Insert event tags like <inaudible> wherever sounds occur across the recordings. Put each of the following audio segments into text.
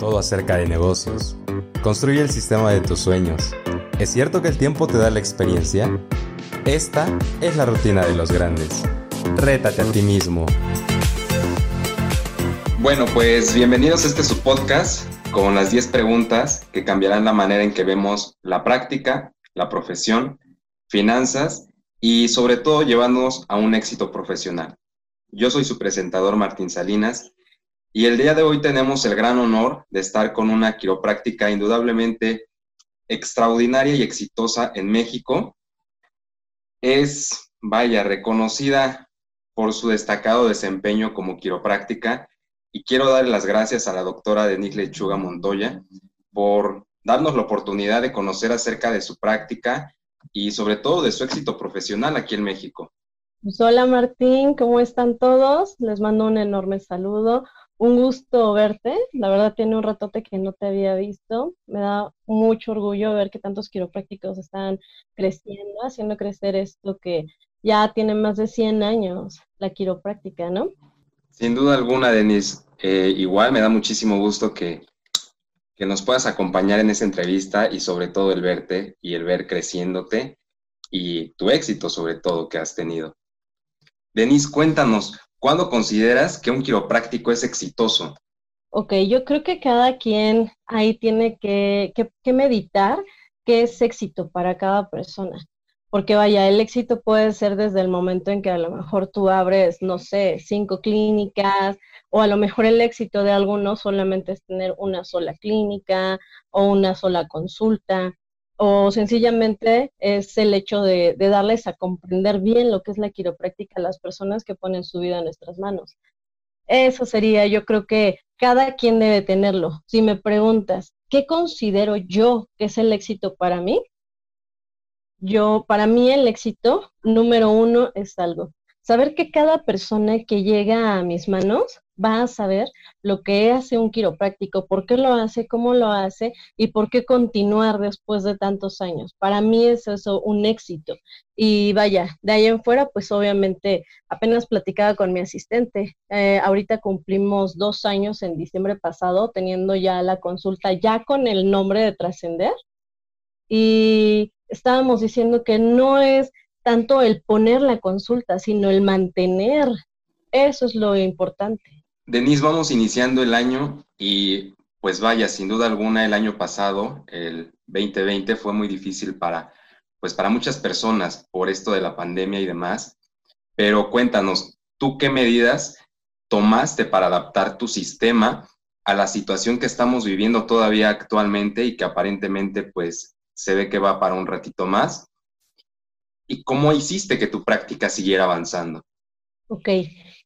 todo acerca de negocios. Construye el sistema de tus sueños. ¿Es cierto que el tiempo te da la experiencia? Esta es la rutina de los grandes. Rétate a ti mismo. Bueno, pues bienvenidos a este su podcast con las 10 preguntas que cambiarán la manera en que vemos la práctica, la profesión, finanzas y sobre todo llevándonos a un éxito profesional. Yo soy su presentador Martín Salinas y el día de hoy tenemos el gran honor de estar con una quiropráctica indudablemente extraordinaria y exitosa en México. Es, vaya, reconocida por su destacado desempeño como quiropráctica y quiero darle las gracias a la doctora Denise Lechuga Montoya por darnos la oportunidad de conocer acerca de su práctica y sobre todo de su éxito profesional aquí en México. Pues hola Martín, ¿cómo están todos? Les mando un enorme saludo un gusto verte. La verdad tiene un ratote que no te había visto. Me da mucho orgullo ver que tantos quiroprácticos están creciendo, haciendo crecer esto que ya tiene más de 100 años, la quiropráctica, ¿no? Sin duda alguna, Denise. Eh, igual me da muchísimo gusto que, que nos puedas acompañar en esa entrevista y sobre todo el verte y el ver creciéndote y tu éxito sobre todo que has tenido. Denise, cuéntanos, ¿Cuándo consideras que un quiropráctico es exitoso? Ok, yo creo que cada quien ahí tiene que, meditar qué es éxito para cada persona. Porque vaya, el éxito puede ser desde el momento en que a lo mejor tú abres, no sé, cinco clínicas, o a lo mejor el éxito de algunos solamente es tener una sola clínica o una sola consulta o sencillamente es el hecho de, darles a comprender bien lo que es la quiropráctica a las personas que ponen su vida en nuestras manos. Eso sería, yo creo que cada quien debe tenerlo. Si me preguntas, ¿qué considero yo que es el éxito para mí? Yo, para mí el éxito número uno es algo. Saber que cada persona que llega a mis manos va a saber lo que hace un quiropráctico, por qué lo hace, cómo lo hace y por qué continuar después de tantos años. Para mí es eso un éxito. Y vaya, de ahí en fuera, pues obviamente apenas platicaba con mi asistente. Eh, ahorita cumplimos dos años en diciembre pasado teniendo ya la consulta ya con el nombre de trascender. Y estábamos diciendo que no es tanto el poner la consulta, sino el mantener. Eso es lo importante. Denise, vamos iniciando el año y pues vaya, sin duda alguna el año pasado, el 2020, fue muy difícil para, pues para muchas personas por esto de la pandemia y demás. Pero cuéntanos, ¿tú qué medidas tomaste para adaptar tu sistema a la situación que estamos viviendo todavía actualmente y que aparentemente pues se ve que va para un ratito más? ¿Y cómo hiciste que tu práctica siguiera avanzando? Ok,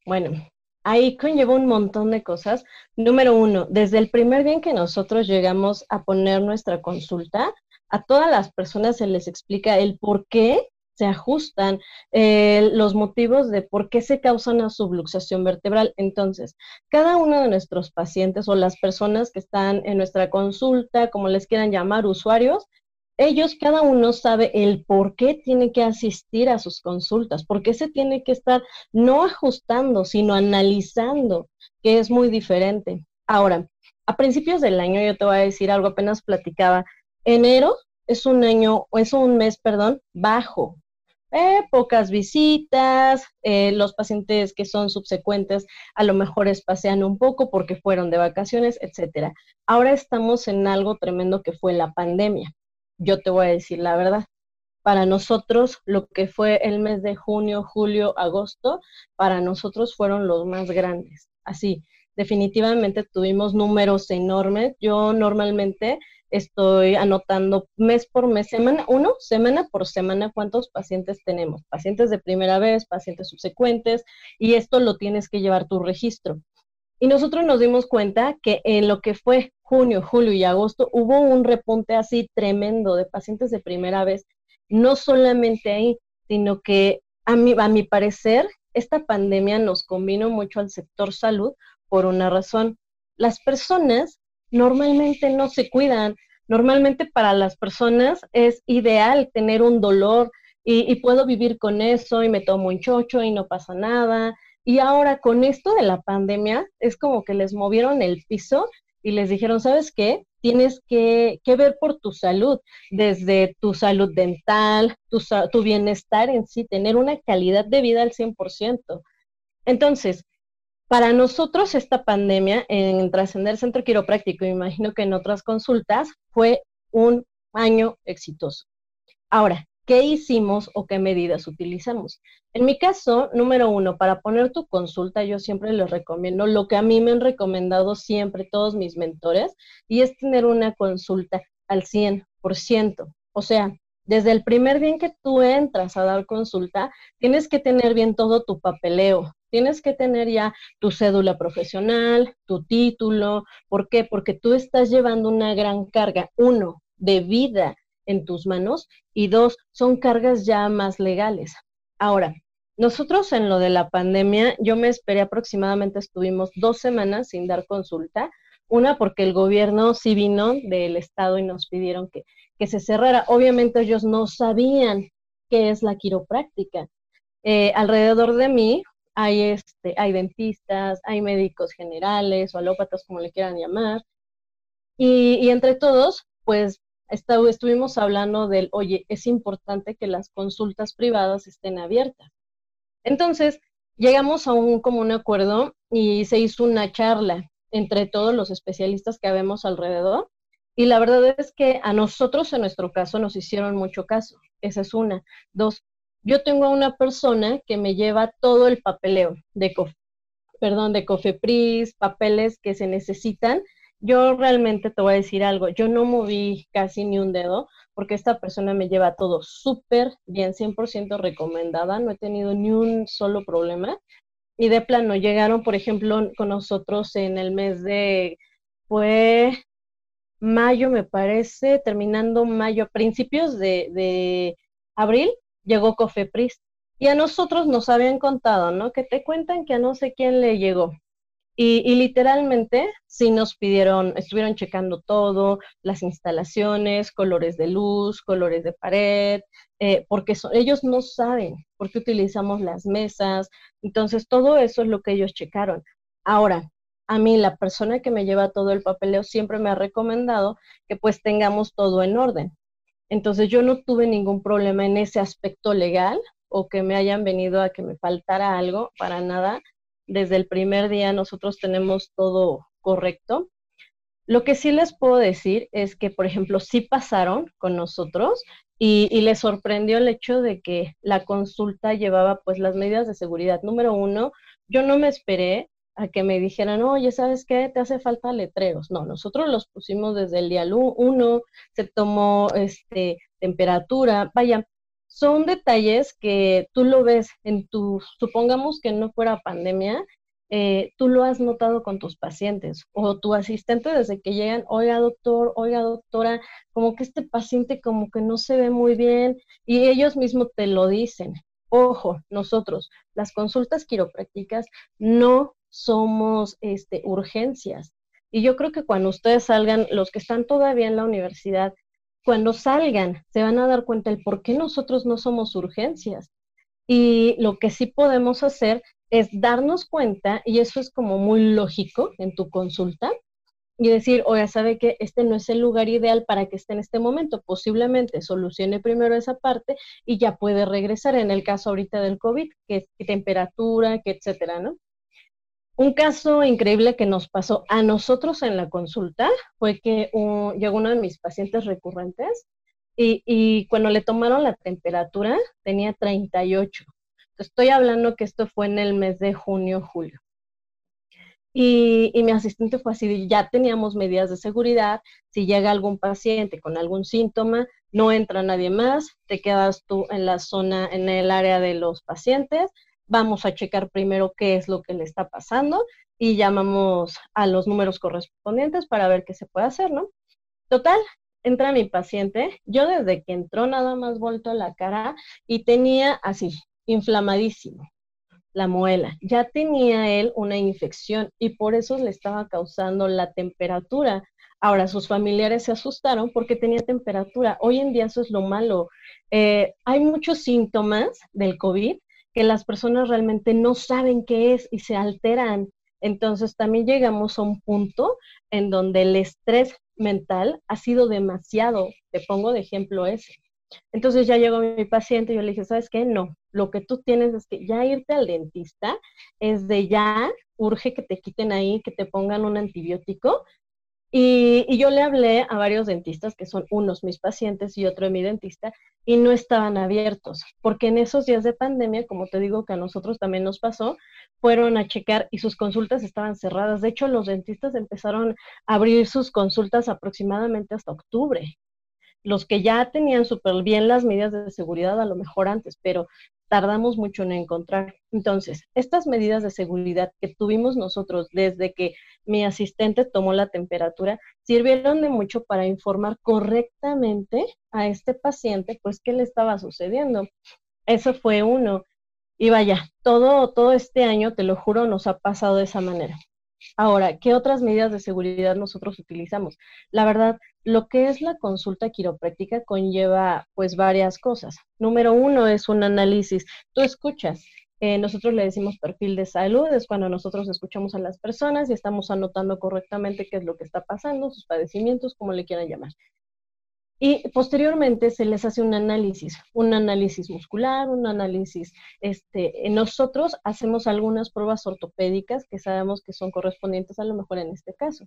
bueno, ahí conlleva un montón de cosas. Número uno, desde el primer día en que nosotros llegamos a poner nuestra consulta, a todas las personas se les explica el por qué se ajustan eh, los motivos de por qué se causa una subluxación vertebral. Entonces, cada uno de nuestros pacientes o las personas que están en nuestra consulta, como les quieran llamar, usuarios, ellos cada uno sabe el por qué tiene que asistir a sus consultas, por qué se tiene que estar no ajustando, sino analizando, que es muy diferente. Ahora, a principios del año yo te voy a decir algo, apenas platicaba, enero es un año, es un mes, perdón, bajo. Eh, pocas visitas, eh, los pacientes que son subsecuentes a lo mejor espacian un poco porque fueron de vacaciones, etcétera. Ahora estamos en algo tremendo que fue la pandemia yo te voy a decir la verdad. Para nosotros, lo que fue el mes de junio, julio, agosto, para nosotros fueron los más grandes. Así, definitivamente tuvimos números enormes. Yo normalmente estoy anotando mes por mes, semana, uno, semana por semana, cuántos pacientes tenemos, pacientes de primera vez, pacientes subsecuentes, y esto lo tienes que llevar tu registro. Y nosotros nos dimos cuenta que en lo que fue junio, julio y agosto hubo un repunte así tremendo de pacientes de primera vez, no solamente ahí, sino que a mi, a mi parecer esta pandemia nos combinó mucho al sector salud por una razón. Las personas normalmente no se cuidan, normalmente para las personas es ideal tener un dolor y puedo vivir con eso y me tomo un chocho y no pasa nada y ahora con esto de la pandemia es como que les movieron el piso y les dijeron, ¿sabes qué? Tienes que, ver por tu salud, desde tu salud dental, tu, tu bienestar en sí, tener una calidad de vida al 100%. Entonces, para nosotros esta pandemia en Trascender Centro Quiropráctico, imagino que en otras consultas, fue un año exitoso. Ahora, ¿qué hicimos o qué medidas utilizamos? En mi caso, número uno, para poner tu consulta, yo siempre les recomiendo lo que a mí me han recomendado siempre todos mis mentores, y es tener una consulta al 100%. O sea, desde el primer día que tú entras a dar consulta, tienes que tener bien todo tu papeleo, tienes que tener ya tu cédula profesional, tu título. ¿Por qué? Porque tú estás llevando una gran carga, uno, de vida en tus manos y dos, son cargas ya más legales. Ahora, nosotros en lo de la pandemia, yo me esperé aproximadamente, estuvimos dos semanas sin dar consulta. Una, porque el gobierno sí vino del Estado y nos pidieron que, que se cerrara. Obviamente ellos no sabían qué es la quiropráctica. Eh, alrededor de mí hay, este, hay dentistas, hay médicos generales o alópatas, como le quieran llamar. Y, entre todos, pues estuvimos hablando del, oye, es importante que las consultas privadas estén abiertas. Entonces, llegamos a un común acuerdo y se hizo una charla entre todos los especialistas que habemos alrededor. Y la verdad es que a nosotros, en nuestro caso, nos hicieron mucho caso. Esa es una. Dos, yo tengo a una persona que me lleva todo el papeleo de, perdón, de Cofepris, papeles que se necesitan. Yo realmente te voy a decir algo, yo no moví casi ni un dedo porque esta persona me lleva todo súper bien, 100% recomendada, no he tenido ni un solo problema. Y de plano, llegaron, por ejemplo, con nosotros en el mes de, fue mayo, me parece, terminando mayo, principios de, de abril, llegó Cofepris. Y a nosotros nos habían contado, ¿no? Que te cuentan que a no sé quién le llegó. Y, literalmente sí nos pidieron, estuvieron checando todo, las instalaciones, colores de luz, colores de pared, eh, porque ellos no saben por qué utilizamos las mesas. Entonces, todo eso es lo que ellos checaron. Ahora, a mí la persona que me lleva todo el papeleo siempre me ha recomendado que pues tengamos todo en orden. Entonces yo no tuve ningún problema en ese aspecto legal o que me hayan venido a que me faltara algo, para nada. Desde el primer día nosotros tenemos todo correcto. Lo que sí les puedo decir es que, por ejemplo, sí pasaron con nosotros y, les sorprendió el hecho de que la consulta llevaba pues las medidas de seguridad. Número uno, yo no me esperé a que me dijeran, oye, ¿sabes qué? Te hace falta letreros. No, nosotros los pusimos desde el día uno, se tomó este, temperatura, vaya, son detalles que tú lo ves en tu, supongamos que no fuera pandemia, eh, tú lo has notado con tus pacientes o tu asistente desde que llegan, oiga doctor, oiga doctora, como que este paciente como que no se ve muy bien y ellos mismos te lo dicen. Ojo, nosotros, las consultas quiroprácticas no somos este, urgencias. Y yo creo que cuando ustedes salgan, los que están todavía en la universidad, cuando salgan, se van a dar cuenta el por qué nosotros no somos urgencias. Y lo que sí podemos hacer es darnos cuenta, y eso es como muy lógico en tu consulta, y decir, oye, sabe que este no es el lugar ideal para que esté en este momento, posiblemente solucione primero esa parte y ya puede regresar en el caso ahorita del COVID, que es temperatura, que etcétera, ¿no? Un caso increíble que nos pasó a nosotros en la consulta fue que llegó uno de mis pacientes recurrentes y, cuando le tomaron la temperatura tenía 38. Estoy hablando que esto fue en el mes de junio, julio. Y, mi asistente fue así, ya teníamos medidas de seguridad, si llega algún paciente con algún síntoma, no entra nadie más, te quedas tú en la zona, en el área de los pacientes, vamos a checar primero qué es lo que le está pasando y llamamos a los números correspondientes para ver qué se puede hacer, ¿no? Total, entra mi paciente, yo desde que entró nada más vuelto la cara y tenía así, inflamadísimo la muela. Ya tenía él una infección y por eso le estaba causando la temperatura. Ahora, sus familiares se asustaron porque tenía temperatura. Hoy en día eso es lo malo. Eh, hay muchos síntomas del COVID que las personas realmente no saben qué es y se alteran Entonces también llegamos a un punto en donde el estrés mental ha sido demasiado. Te pongo de ejemplo ese. Entonces ya llegó mi paciente y yo le dije, ¿sabes qué? No, lo que tú tienes es que ya irte al dentista es de ya, urge que te quiten ahí, que te pongan un antibiótico. Y, y, yo le hablé a varios dentistas, que son unos mis pacientes y otro de mi dentista, y no estaban abiertos, porque en esos días de pandemia, como te digo que a nosotros también nos pasó, fueron a checar y sus consultas estaban cerradas. De hecho, los dentistas empezaron a abrir sus consultas aproximadamente hasta octubre los que ya tenían súper bien las medidas de seguridad a lo mejor antes, pero tardamos mucho en encontrar. Entonces, estas medidas de seguridad que tuvimos nosotros desde que mi asistente tomó la temperatura, sirvieron de mucho para informar correctamente a este paciente, pues, qué le estaba sucediendo. Eso fue uno. Y vaya, todo, todo este año, te lo juro, nos ha pasado de esa manera. Ahora, ¿qué otras medidas de seguridad nosotros utilizamos? La verdad, lo que es la consulta quiropráctica conlleva pues varias cosas. Número uno es un análisis. Tú escuchas, eh, nosotros le decimos perfil de salud, es cuando nosotros escuchamos a las personas y estamos anotando correctamente qué es lo que está pasando, sus padecimientos, como le quieran llamar. Y posteriormente se les hace un análisis, un análisis muscular, un análisis, este, nosotros hacemos algunas pruebas ortopédicas que sabemos que son correspondientes a lo mejor en este caso.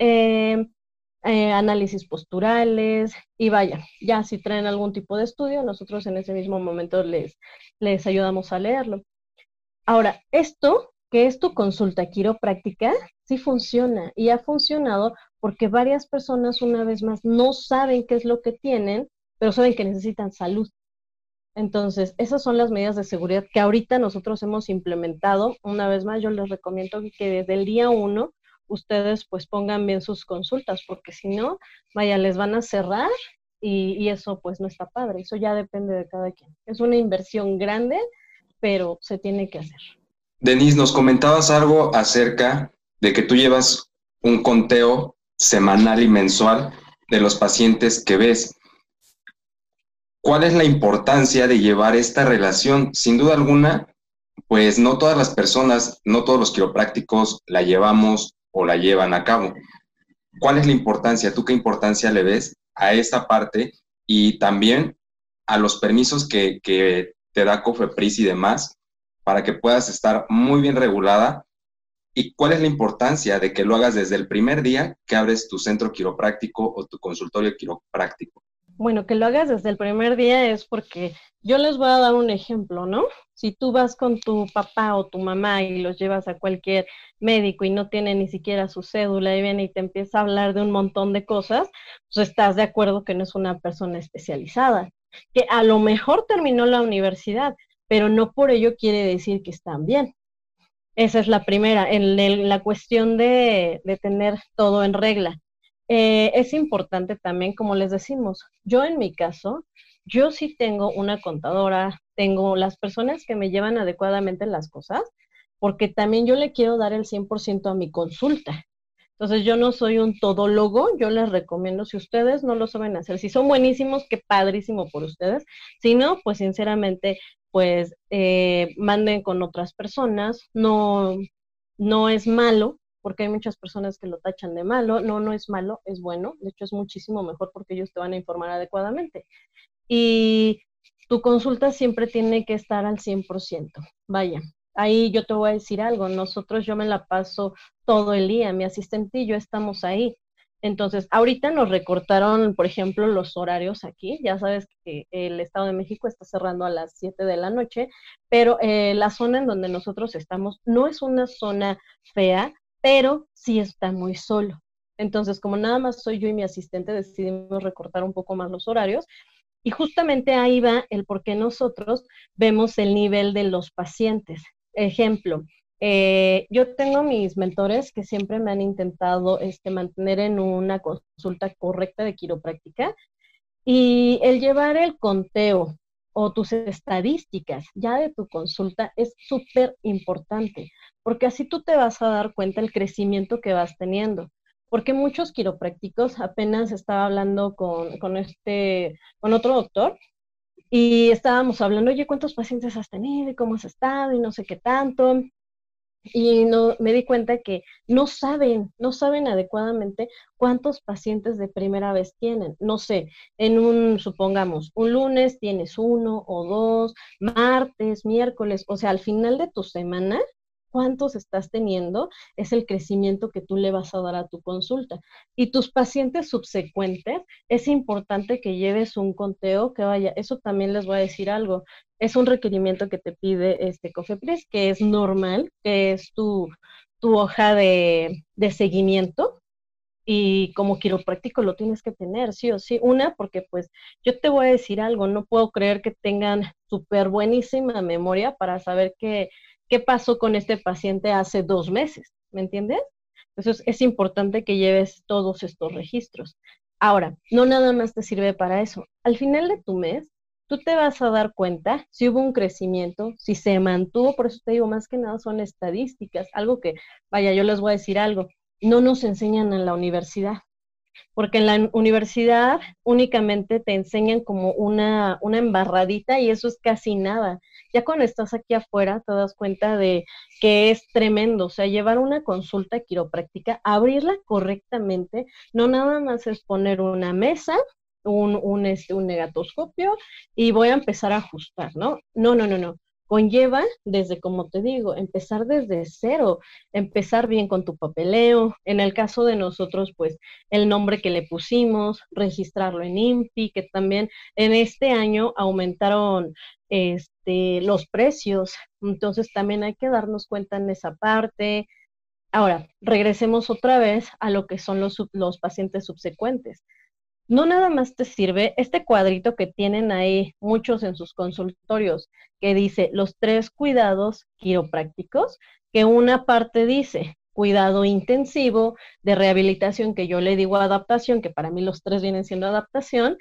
Eh, eh, análisis posturales y vaya, ya si traen algún tipo de estudio, nosotros en ese mismo momento les, les ayudamos a leerlo. Ahora, esto, que es tu consulta quiropráctica, sí funciona y ha funcionado porque varias personas una vez más no saben qué es lo que tienen, pero saben que necesitan salud. Entonces, esas son las medidas de seguridad que ahorita nosotros hemos implementado. Una vez más, yo les recomiendo que desde el día uno ustedes pues pongan bien sus consultas, porque si no, vaya, les van a cerrar y, y, eso pues no está padre. Eso ya depende de cada quien. Es una inversión grande, pero se tiene que hacer. Denise, nos comentabas algo acerca de que tú llevas un conteo semanal y mensual de los pacientes que ves. ¿Cuál es la importancia de llevar esta relación? Sin duda alguna, pues no todas las personas, no todos los quiroprácticos la llevamos o la llevan a cabo. ¿Cuál es la importancia? ¿Tú qué importancia le ves a esta parte y también a los permisos que, que te da COFEPRIS y demás para que puedas estar muy bien regulada ¿Y cuál es la importancia de que lo hagas desde el primer día que abres tu centro quiropráctico o tu consultorio quiropráctico? Bueno, que lo hagas desde el primer día es porque yo les voy a dar un ejemplo, ¿no? Si tú vas con tu papá o tu mamá y los llevas a cualquier médico y no tiene ni siquiera su cédula y viene y te empieza a hablar de un montón de cosas, pues estás de acuerdo que no es una persona especializada, que a lo mejor terminó la universidad, pero no por ello quiere decir que están bien. Esa es la primera, en, la cuestión de, tener todo en regla. Eh, es importante también, como les decimos, yo en mi caso, yo sí tengo una contadora, tengo las personas que me llevan adecuadamente las cosas, porque también yo le quiero dar el 100% a mi consulta. Entonces yo no soy un todólogo, yo les recomiendo, si ustedes no lo saben hacer, si son buenísimos, qué padrísimo por ustedes, si no, pues sinceramente pues eh, manden con otras personas, no, no es malo, porque hay muchas personas que lo tachan de malo, no, no es malo, es bueno, de hecho es muchísimo mejor porque ellos te van a informar adecuadamente. Y tu consulta siempre tiene que estar al 100%, vaya. Ahí yo te voy a decir algo, nosotros yo me la paso todo el día, mi asistente y yo estamos ahí. Entonces, ahorita nos recortaron, por ejemplo, los horarios aquí. Ya sabes que el Estado de México está cerrando a las 7 de la noche, pero eh, la zona en donde nosotros estamos no es una zona fea, pero sí está muy solo. Entonces, como nada más soy yo y mi asistente, decidimos recortar un poco más los horarios. Y justamente ahí va el por qué nosotros vemos el nivel de los pacientes. Ejemplo, eh, yo tengo mis mentores que siempre me han intentado este, mantener en una consulta correcta de quiropráctica y el llevar el conteo o tus estadísticas ya de tu consulta es súper importante, porque así tú te vas a dar cuenta el crecimiento que vas teniendo. Porque muchos quiroprácticos, apenas estaba hablando con, con, este, con otro doctor, y estábamos hablando, oye, ¿cuántos pacientes has tenido y cómo has estado y no sé qué tanto? y no, me di cuenta que no saben, no saben adecuadamente cuántos pacientes de primera vez tienen. No sé, en un, supongamos, un lunes tienes uno o dos, martes, miércoles, o sea, al final de tu semana cuántos estás teniendo es el crecimiento que tú le vas a dar a tu consulta. Y tus pacientes subsecuentes, es importante que lleves un conteo que vaya, eso también les voy a decir algo, es un requerimiento que te pide este COFEPRIS, que es normal, que es tu, tu hoja de, de seguimiento, y como quiropráctico lo tienes que tener, sí o sí. Una, porque pues yo te voy a decir algo, no puedo creer que tengan súper buenísima memoria para saber que qué pasó con este paciente hace dos meses, ¿me entiendes? Entonces es importante que lleves todos estos registros. Ahora, no nada más te sirve para eso. Al final de tu mes, tú te vas a dar cuenta si hubo un crecimiento, si se mantuvo, por eso te digo, más que nada son estadísticas, algo que, vaya, yo les voy a decir algo, no nos enseñan en la universidad porque en la universidad únicamente te enseñan como una, una embarradita y eso es casi nada. Ya cuando estás aquí afuera te das cuenta de que es tremendo, o sea, llevar una consulta quiropráctica, abrirla correctamente, no nada más es poner una mesa, un, un, este, un negatoscopio y voy a empezar a ajustar, ¿no? No, no, no, no conlleva desde, como te digo, empezar desde cero, empezar bien con tu papeleo. En el caso de nosotros, pues el nombre que le pusimos, registrarlo en INPI, que también en este año aumentaron este, los precios, entonces también hay que darnos cuenta en esa parte. Ahora, regresemos otra vez a lo que son los, los pacientes subsecuentes no nada más te sirve este cuadrito que tienen ahí muchos en sus consultorios, que dice los tres cuidados quiroprácticos, que una parte dice cuidado intensivo de rehabilitación, que yo le digo adaptación, que para mí los tres vienen siendo adaptación,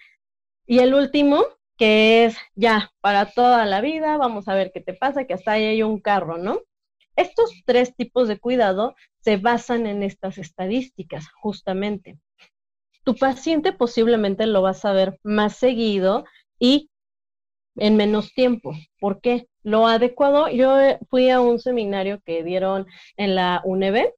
y el último, que es ya para toda la vida, vamos a ver qué te pasa, que hasta ahí hay un carro, ¿no? Estos tres tipos de cuidado se basan en estas estadísticas, justamente tu paciente posiblemente lo vas a ver más seguido y en menos tiempo. ¿Por qué? Lo adecuado, yo fui a un seminario que dieron en la UNEB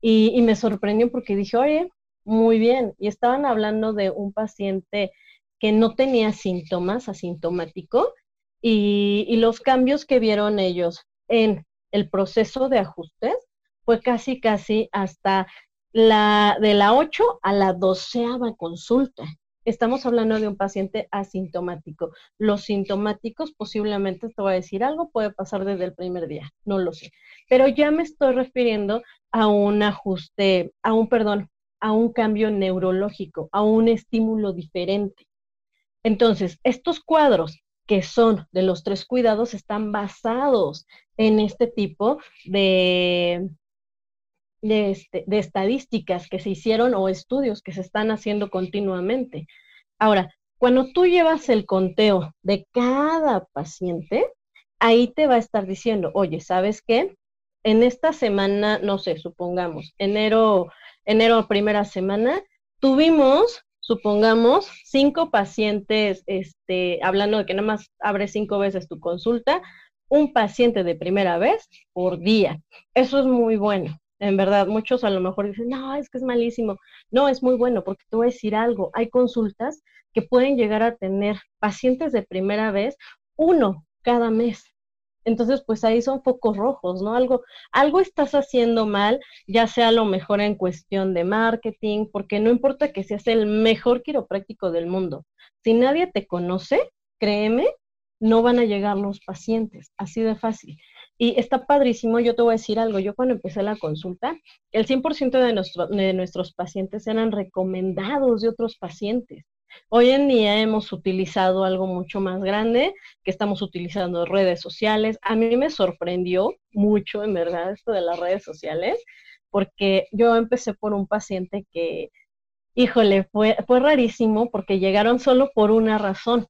y, me sorprendió porque dije, oye, muy bien, y estaban hablando de un paciente que no tenía síntomas, asintomático, y, y los cambios que vieron ellos en el proceso de ajustes fue casi, casi hasta la, de la 8 a la doceava consulta. Estamos hablando de un paciente asintomático. Los sintomáticos posiblemente, te voy a decir algo, puede pasar desde el primer día, no lo sé. Pero ya me estoy refiriendo a un ajuste, a un, perdón, a un cambio neurológico, a un estímulo diferente. Entonces, estos cuadros que son de los tres cuidados están basados en este tipo de, este, de, estadísticas que se hicieron o estudios que se están haciendo continuamente. Ahora, cuando tú llevas el conteo de cada paciente, ahí te va a estar diciendo, oye, ¿sabes qué? En esta semana, no sé, supongamos, enero, enero primera semana, tuvimos, supongamos, cinco pacientes, este, hablando de que nada más abres cinco veces tu consulta, un paciente de primera vez por día. Eso es muy bueno. En verdad, muchos a lo mejor dicen, no, es que es malísimo. No, es muy bueno porque te voy a decir algo. Hay consultas que pueden llegar a tener pacientes de primera vez, uno cada mes. Entonces, pues ahí son focos rojos, ¿no? Algo, algo estás haciendo mal, ya sea a lo mejor en cuestión de marketing, porque no importa que seas el mejor quiropráctico del mundo. Si nadie te conoce, créeme, no van a llegar los pacientes, así de fácil. Y está padrísimo, yo te voy a decir algo, yo cuando empecé la consulta, el 100% de, de nuestros pacientes eran recomendados de otros pacientes. Hoy en día hemos utilizado algo mucho más grande, que estamos utilizando redes sociales. A mí me sorprendió mucho, en verdad, esto de las redes sociales, porque yo empecé por un paciente que, híjole, fue, fue rarísimo porque llegaron solo por una razón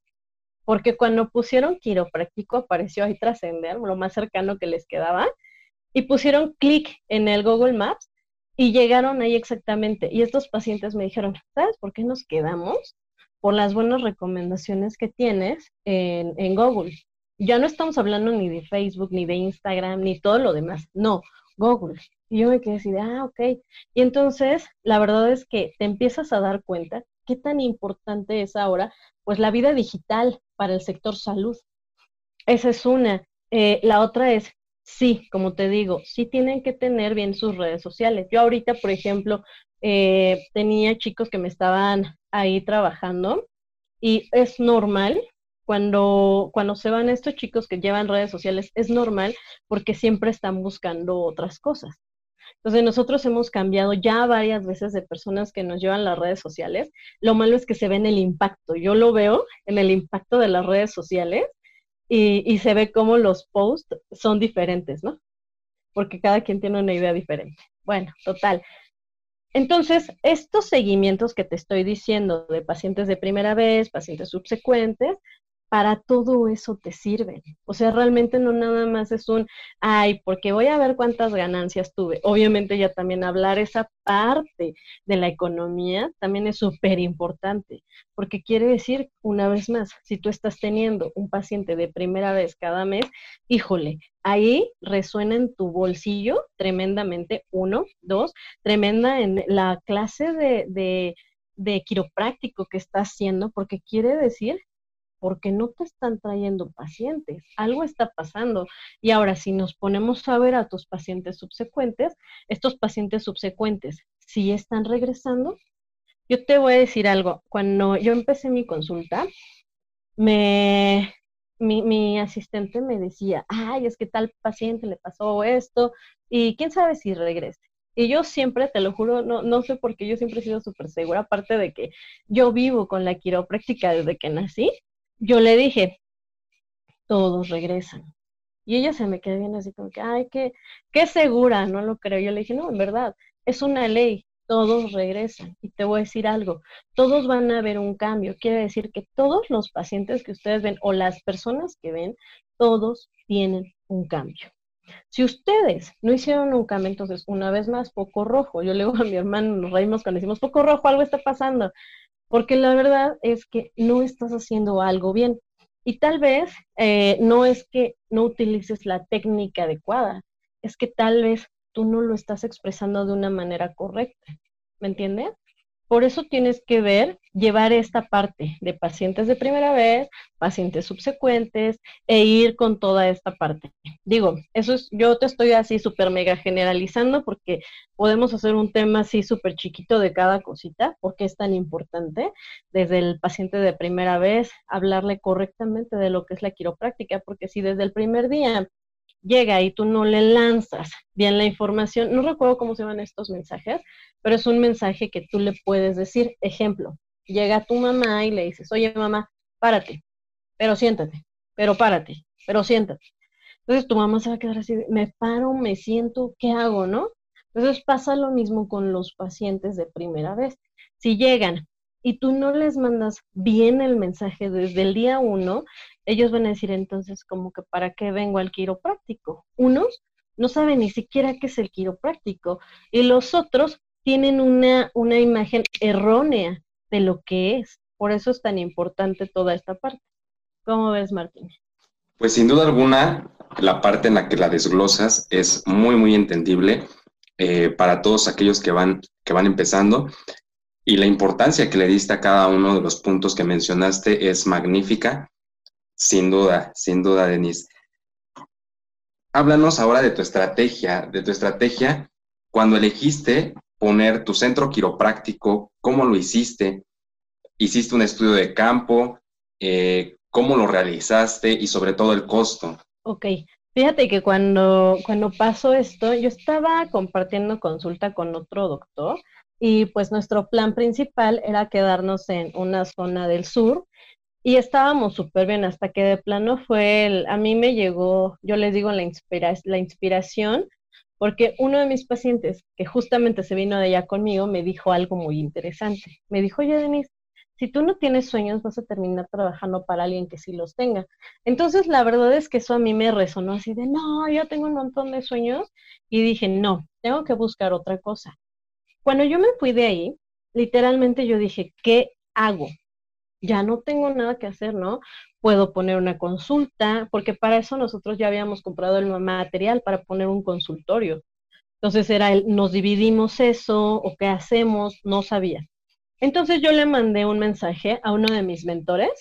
porque cuando pusieron quiropráctico apareció ahí trascender, lo más cercano que les quedaba, y pusieron clic en el Google Maps y llegaron ahí exactamente. Y estos pacientes me dijeron, ¿sabes por qué nos quedamos? Por las buenas recomendaciones que tienes en, en Google. Ya no estamos hablando ni de Facebook, ni de Instagram, ni todo lo demás. No, Google. Y yo me quedé así de, ah, ok. Y entonces, la verdad es que te empiezas a dar cuenta qué tan importante es ahora, pues la vida digital para el sector salud. Esa es una. Eh, la otra es, sí, como te digo, sí tienen que tener bien sus redes sociales. Yo ahorita, por ejemplo, eh, tenía chicos que me estaban ahí trabajando y es normal cuando, cuando se van estos chicos que llevan redes sociales, es normal porque siempre están buscando otras cosas. Entonces nosotros hemos cambiado ya varias veces de personas que nos llevan las redes sociales. Lo malo es que se ve en el impacto. Yo lo veo en el impacto de las redes sociales y, se ve cómo los posts son diferentes, ¿no? Porque cada quien tiene una idea diferente. Bueno, total. Entonces, estos seguimientos que te estoy diciendo de pacientes de primera vez, pacientes subsecuentes, para todo eso te sirven. O sea, realmente no nada más es un, ay, porque voy a ver cuántas ganancias tuve. Obviamente ya también hablar esa parte de la economía también es súper importante, porque quiere decir, una vez más, si tú estás teniendo un paciente de primera vez cada mes, híjole, ahí resuena en tu bolsillo tremendamente, uno, dos, tremenda en la clase de, de, de quiropráctico que estás haciendo, porque quiere decir porque no te están trayendo pacientes, algo está pasando. Y ahora, si nos ponemos a ver a tus pacientes subsecuentes, estos pacientes subsecuentes, si están regresando, yo te voy a decir algo, cuando yo empecé mi consulta, me, mi, asistente me decía, ay, es que tal paciente le pasó esto, y quién sabe si regrese. Y yo siempre, te lo juro, no, no sé por qué, yo siempre he sido súper segura, aparte de que yo vivo con la quiropráctica desde que nací, yo le dije, todos regresan. Y ella se me quedó bien así como que, ay, qué, qué segura, no lo creo. Yo le dije, no, en verdad, es una ley, todos regresan. Y te voy a decir algo, todos van a ver un cambio. Quiere decir que todos los pacientes que ustedes ven o las personas que ven, todos tienen un cambio. Si ustedes no hicieron un cambio, entonces, una vez más, poco rojo. Yo le digo a mi hermano, nos reímos cuando decimos poco rojo, algo está pasando porque la verdad es que no estás haciendo algo bien. Y tal vez eh, no es que no utilices la técnica adecuada, es que tal vez tú no lo estás expresando de una manera correcta. ¿Me entiendes? Por eso tienes que ver, llevar esta parte de pacientes de primera vez, pacientes subsecuentes e ir con toda esta parte. Digo, eso es, yo te estoy así súper mega generalizando porque podemos hacer un tema así súper chiquito de cada cosita, porque es tan importante desde el paciente de primera vez hablarle correctamente de lo que es la quiropráctica, porque si desde el primer día llega y tú no le lanzas bien la información, no recuerdo cómo se llaman estos mensajes, pero es un mensaje que tú le puedes decir. Ejemplo, llega tu mamá y le dices, oye mamá, párate, pero siéntate, pero párate, pero siéntate. Entonces tu mamá se va a quedar así, me paro, me siento, ¿qué hago, no? Entonces pasa lo mismo con los pacientes de primera vez. Si llegan y tú no les mandas bien el mensaje desde el día uno, ellos van a decir entonces como que para qué vengo al quiropráctico. Unos no saben ni siquiera qué es el quiropráctico y los otros tienen una, una imagen errónea de lo que es. Por eso es tan importante toda esta parte. ¿Cómo ves, Martín? Pues sin duda alguna, la parte en la que la desglosas es muy, muy entendible eh, para todos aquellos que van, que van empezando. Y la importancia que le diste a cada uno de los puntos que mencionaste es magnífica. Sin duda, sin duda, Denise. Háblanos ahora de tu estrategia, de tu estrategia cuando elegiste poner tu centro quiropráctico, cómo lo hiciste, hiciste un estudio de campo, eh, cómo lo realizaste y sobre todo el costo. Ok, fíjate que cuando, cuando pasó esto, yo estaba compartiendo consulta con otro doctor y pues nuestro plan principal era quedarnos en una zona del sur y estábamos súper bien hasta que de plano fue, el, a mí me llegó, yo les digo, la, inspira, la inspiración, porque uno de mis pacientes, que justamente se vino de allá conmigo, me dijo algo muy interesante. Me dijo, oye, Denise, si tú no tienes sueños, vas a terminar trabajando para alguien que sí los tenga. Entonces, la verdad es que eso a mí me resonó así de, no, yo tengo un montón de sueños. Y dije, no, tengo que buscar otra cosa. Cuando yo me fui de ahí, literalmente yo dije, ¿qué hago? Ya no tengo nada que hacer, ¿no? puedo poner una consulta, porque para eso nosotros ya habíamos comprado el material para poner un consultorio. Entonces era el, nos dividimos eso o qué hacemos, no sabía. Entonces yo le mandé un mensaje a uno de mis mentores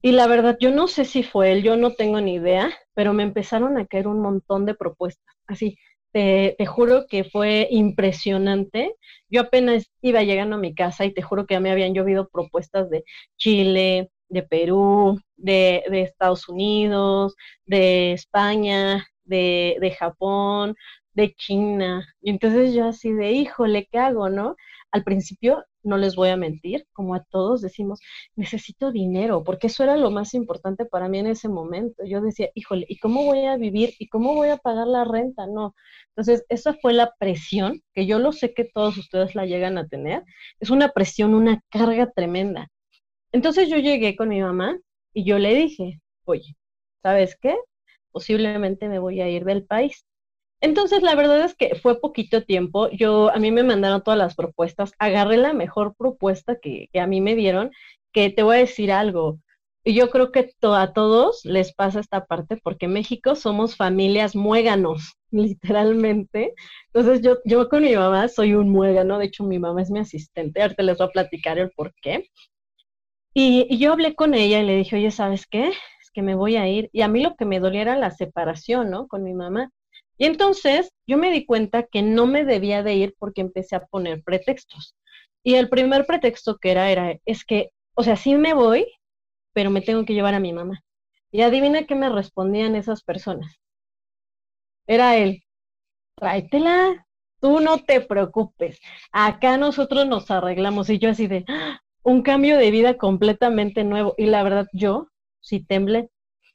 y la verdad yo no sé si fue él, yo no tengo ni idea, pero me empezaron a caer un montón de propuestas. Así, te, juro que fue impresionante. Yo apenas iba llegando a mi casa y te juro que ya me habían llovido propuestas de Chile, de Perú, de, Estados Unidos, de España, de, de, Japón, de China. Y entonces yo así de, híjole, ¿qué hago, no? Al principio, no les voy a mentir, como a todos decimos, necesito dinero, porque eso era lo más importante para mí en ese momento. Yo decía, híjole, ¿y cómo voy a vivir? ¿Y cómo voy a pagar la renta? No. Entonces, esa fue la presión, que yo lo sé que todos ustedes la llegan a tener. Es una presión, una carga tremenda. Entonces yo llegué con mi mamá y yo le dije, oye, ¿sabes qué? Posiblemente me voy a ir del país. Entonces, la verdad es que fue poquito tiempo. Yo, a mí me mandaron todas las propuestas. Agarré la mejor propuesta que, a mí me dieron, que te voy a decir algo. Yo creo que a todos les pasa esta parte, porque en México somos familias muéganos, <laughs> literalmente. Entonces, yo, yo con mi mamá soy un muégano. De hecho, mi mamá es mi asistente. Ahorita les voy a platicar el por qué. Y, yo hablé con ella y le dije, oye, ¿sabes qué? Es que me voy a ir. Y a mí lo que me dolía era la separación, ¿no? Con mi mamá. Y entonces yo me di cuenta que no me debía de ir porque empecé a poner pretextos. Y el primer pretexto que era, era, es que, o sea, sí me voy, pero me tengo que llevar a mi mamá. Y adivina qué me respondían esas personas. Era él, tráetela, tú no te preocupes, acá nosotros nos arreglamos. Y yo así de, un cambio de vida completamente nuevo. Y la verdad, yo, si temblé,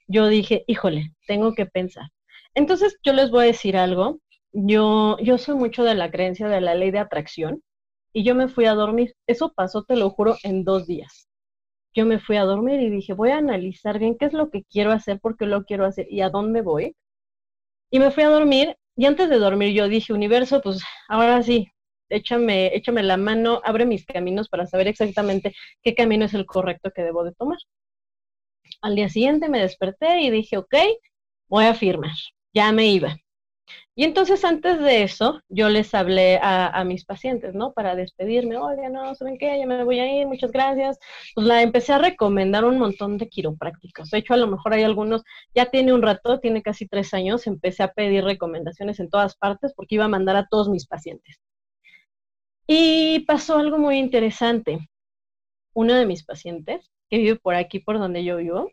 yo dije, híjole, tengo que pensar. Entonces, yo les voy a decir algo. Yo, yo soy mucho de la creencia de la ley de atracción y yo me fui a dormir. Eso pasó, te lo juro, en dos días. Yo me fui a dormir y dije, voy a analizar bien qué es lo que quiero hacer, por qué lo quiero hacer y a dónde voy. Y me fui a dormir y antes de dormir yo dije, universo, pues ahora sí, échame, échame la mano, abre mis caminos para saber exactamente qué camino es el correcto que debo de tomar. Al día siguiente me desperté y dije, ok, voy a firmar, ya me iba. Y entonces antes de eso, yo les hablé a, mis pacientes, ¿no? Para despedirme, oye, no, ¿saben qué? Ya me voy a ir, muchas gracias. Pues la empecé a recomendar un montón de quiroprácticos. De hecho, a lo mejor hay algunos, ya tiene un rato, tiene casi tres años, empecé a pedir recomendaciones en todas partes porque iba a mandar a todos mis pacientes. Y pasó algo muy interesante. Uno de mis pacientes, que vive por aquí, por donde yo vivo,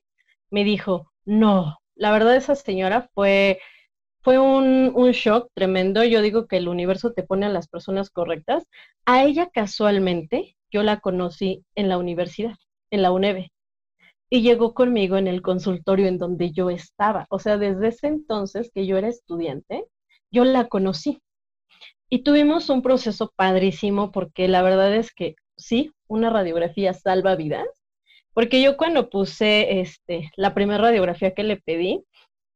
me dijo, no, la verdad esa señora fue, fue un, un shock tremendo. Yo digo que el universo te pone a las personas correctas. A ella casualmente, yo la conocí en la universidad, en la UNEVE y llegó conmigo en el consultorio en donde yo estaba. O sea, desde ese entonces que yo era estudiante, yo la conocí. Y tuvimos un proceso padrísimo porque la verdad es que sí, una radiografía salva vidas, porque yo cuando puse este, la primera radiografía que le pedí,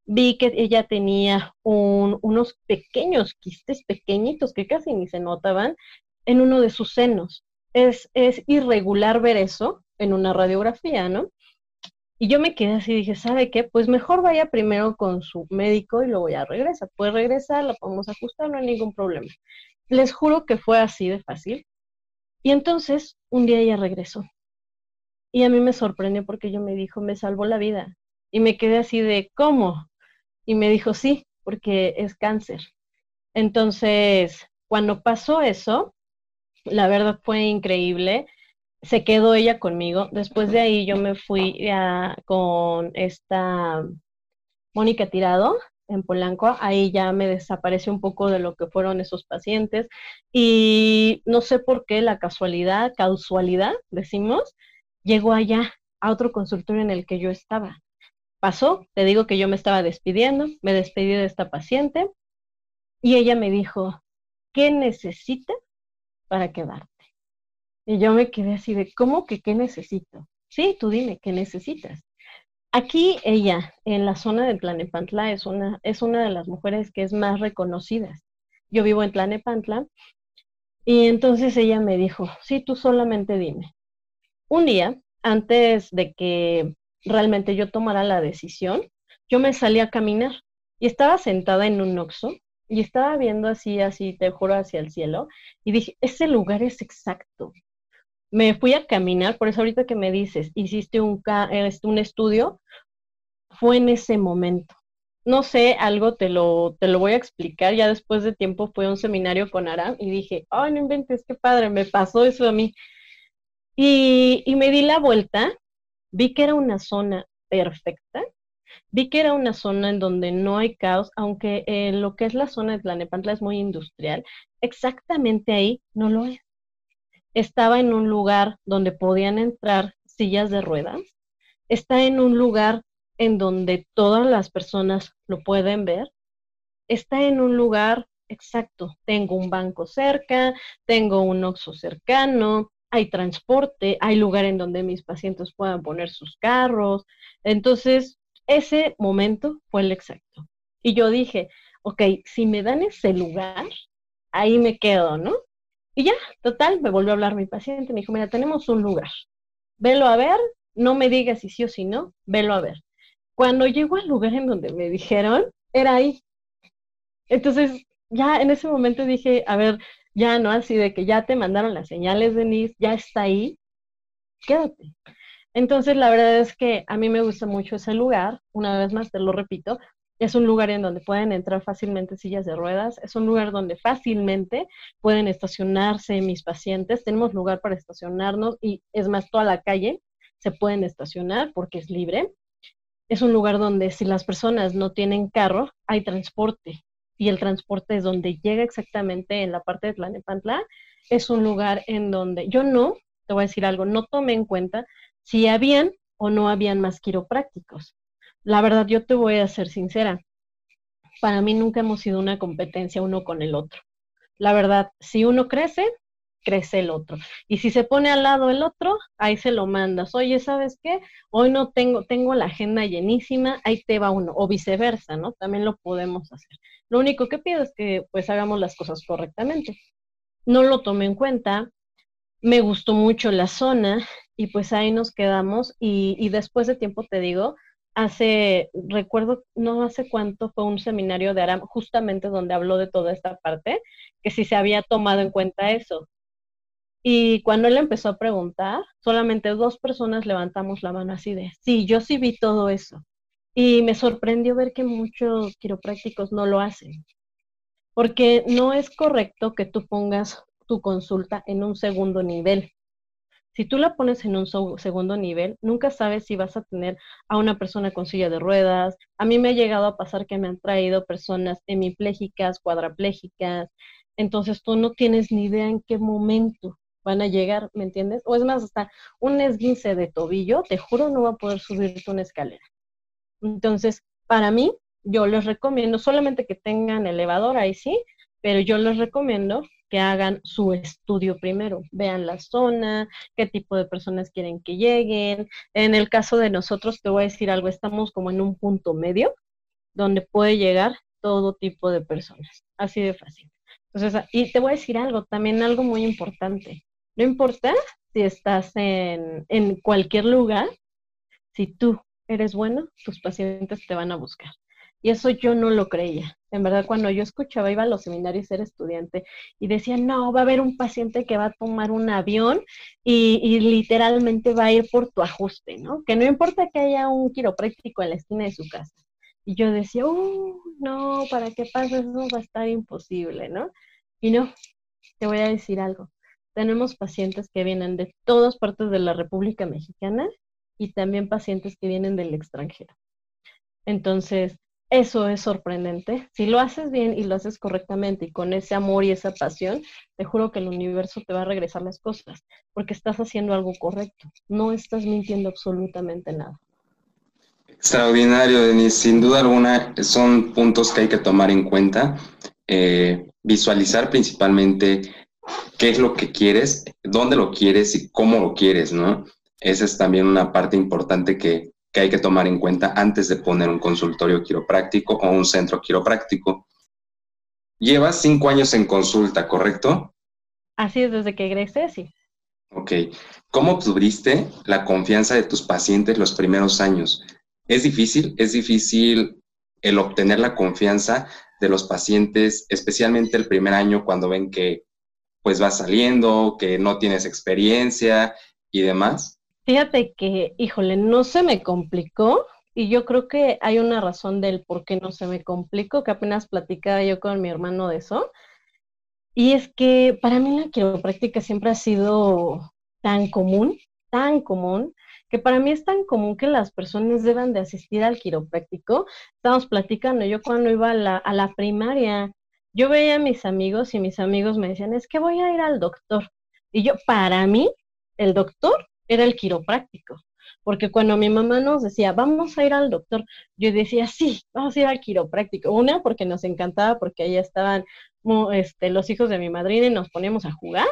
vi que ella tenía unos pequeños quistes pequeñitos que casi ni se notaban en uno de sus senos. Es, es irregular ver eso en una radiografía, ¿no? Y yo me quedé así, dije, ¿sabe qué? Pues mejor vaya primero con su médico y luego ya regresa. Puede regresar, la podemos ajustar, no hay ningún problema. Les juro que fue así de fácil. Y entonces, un día ella regresó. Y a mí me sorprendió porque yo me dijo, me salvó la vida. Y me quedé así de, ¿cómo? Y me dijo, sí, porque es cáncer. Entonces, cuando pasó eso, la verdad fue increíble se quedó ella conmigo. Después de ahí yo me fui con esta Mónica Tirado en Polanco. Ahí ya me desapareció un poco de lo que fueron esos pacientes. Y no sé por qué la casualidad, causalidad, decimos, llegó allá a otro consultorio en el que yo estaba. Pasó, te digo que yo me estaba despidiendo, me despedí de esta paciente y ella me dijo, ¿qué necesita para quedar? Y yo me quedé así de, ¿cómo que qué necesito? Sí, tú dime, ¿qué necesitas? Aquí ella, en la zona de Tlanepantla, es una, es una de las mujeres que es más reconocidas. Yo vivo en Tlanepantla y entonces ella me dijo, sí, tú solamente dime. Un día, antes de que realmente yo tomara la decisión, yo me salí a caminar y estaba sentada en un oxo y estaba viendo así, así, te juro, hacia el cielo y dije, ese lugar es exacto. Me fui a caminar, por eso ahorita que me dices, hiciste un, este, un estudio, fue en ese momento. No sé, algo te lo, te lo voy a explicar. Ya después de tiempo fue a un seminario con Aram y dije, ay, no inventes, qué padre, me pasó eso a mí. Y, me di la vuelta, vi que era una zona perfecta, vi que era una zona en donde no hay caos, aunque eh, lo que es la zona de Tlanepantla es muy industrial, exactamente ahí no lo es. Estaba en un lugar donde podían entrar sillas de ruedas, está en un lugar en donde todas las personas lo pueden ver, está en un lugar exacto, tengo un banco cerca, tengo un oxo cercano, hay transporte, hay lugar en donde mis pacientes puedan poner sus carros. Entonces, ese momento fue el exacto. Y yo dije, ok, si me dan ese lugar, ahí me quedo, ¿no? Y ya, total, me volvió a hablar mi paciente, me dijo, mira, tenemos un lugar, velo a ver, no me digas si sí o si no, velo a ver. Cuando llegó al lugar en donde me dijeron, era ahí. Entonces, ya en ese momento dije, a ver, ya no así de que ya te mandaron las señales, Denise, ya está ahí, quédate. Entonces, la verdad es que a mí me gusta mucho ese lugar, una vez más te lo repito, es un lugar en donde pueden entrar fácilmente sillas de ruedas, es un lugar donde fácilmente pueden estacionarse mis pacientes, tenemos lugar para estacionarnos y es más, toda la calle se pueden estacionar porque es libre. Es un lugar donde si las personas no tienen carro, hay transporte y el transporte es donde llega exactamente en la parte de Tlanepantla, es un lugar en donde yo no, te voy a decir algo, no tomé en cuenta si habían o no habían más quiroprácticos. La verdad, yo te voy a ser sincera, para mí nunca hemos sido una competencia uno con el otro. La verdad, si uno crece, crece el otro. Y si se pone al lado el otro, ahí se lo mandas. Oye, ¿sabes qué? Hoy no tengo, tengo la agenda llenísima, ahí te va uno. O viceversa, ¿no? También lo podemos hacer. Lo único que pido es que pues hagamos las cosas correctamente. No lo tomé en cuenta, me gustó mucho la zona y pues ahí nos quedamos y, y después de tiempo te digo, hace, recuerdo, no hace cuánto fue un seminario de Aram justamente donde habló de toda esta parte, que si se había tomado en cuenta eso. Y cuando él empezó a preguntar, solamente dos personas levantamos la mano así de, sí, yo sí vi todo eso. Y me sorprendió ver que muchos quiroprácticos no lo hacen, porque no es correcto que tú pongas tu consulta en un segundo nivel. Si tú la pones en un segundo nivel, nunca sabes si vas a tener a una persona con silla de ruedas. A mí me ha llegado a pasar que me han traído personas hemiplégicas, cuadraplégicas. Entonces tú no tienes ni idea en qué momento van a llegar, ¿me entiendes? O es más, hasta un esguince de tobillo, te juro, no va a poder subirte una escalera. Entonces, para mí, yo les recomiendo solamente que tengan elevador, ahí sí, pero yo les recomiendo que hagan su estudio primero, vean la zona, qué tipo de personas quieren que lleguen. En el caso de nosotros, te voy a decir algo, estamos como en un punto medio donde puede llegar todo tipo de personas, así de fácil. Entonces, y te voy a decir algo, también algo muy importante. No importa si estás en, cualquier lugar, si tú eres bueno, tus pacientes te van a buscar. Y eso yo no lo creía. En verdad, cuando yo escuchaba, iba a los seminarios, era estudiante, y decía, no, va a haber un paciente que va a tomar un avión y, literalmente va a ir por tu ajuste, ¿no? Que no importa que haya un quiropráctico en la esquina de su casa. Y yo decía, no, para qué pasa eso va a estar imposible, ¿no? Y no, te voy a decir algo tenemos pacientes que vienen de todas partes de la República Mexicana y también pacientes que vienen del extranjero. Entonces, eso es sorprendente. Si lo haces bien y lo haces correctamente y con ese amor y esa pasión, te juro que el universo te va a regresar las cosas, porque estás haciendo algo correcto. No estás mintiendo absolutamente nada. Extraordinario, Denise. Sin duda alguna, son puntos que hay que tomar en cuenta. Eh, visualizar principalmente qué es lo que quieres, dónde lo quieres y cómo lo quieres, ¿no? Esa es también una parte importante que, hay que tomar en cuenta antes de poner un consultorio quiropráctico o un centro quiropráctico. Llevas cinco años en consulta, ¿correcto? Así es, desde que egresé, sí. Ok. ¿Cómo obtuviste la confianza de tus pacientes los primeros años? ¿Es difícil? ¿Es difícil el obtener la confianza de los pacientes, especialmente el primer año cuando ven que pues vas saliendo, que no tienes experiencia y demás? Fíjate que, híjole, no se me complicó y yo creo que hay una razón del por qué no se me complicó, que apenas platicaba yo con mi hermano de eso. Y es que para mí la quiropráctica siempre ha sido tan común, tan común, que para mí es tan común que las personas deban de asistir al quiropráctico. Estamos platicando, yo cuando iba a la primaria, yo veía a mis amigos y mis amigos me decían, es que voy a ir al doctor. Y yo, para mí, el doctor era el quiropráctico. Porque cuando mi mamá nos decía, vamos a ir al doctor, yo decía, sí, vamos a ir al quiropráctico. Una, porque nos encantaba, porque ahí estaban este, los hijos de mi madrina y nos poníamos a jugar.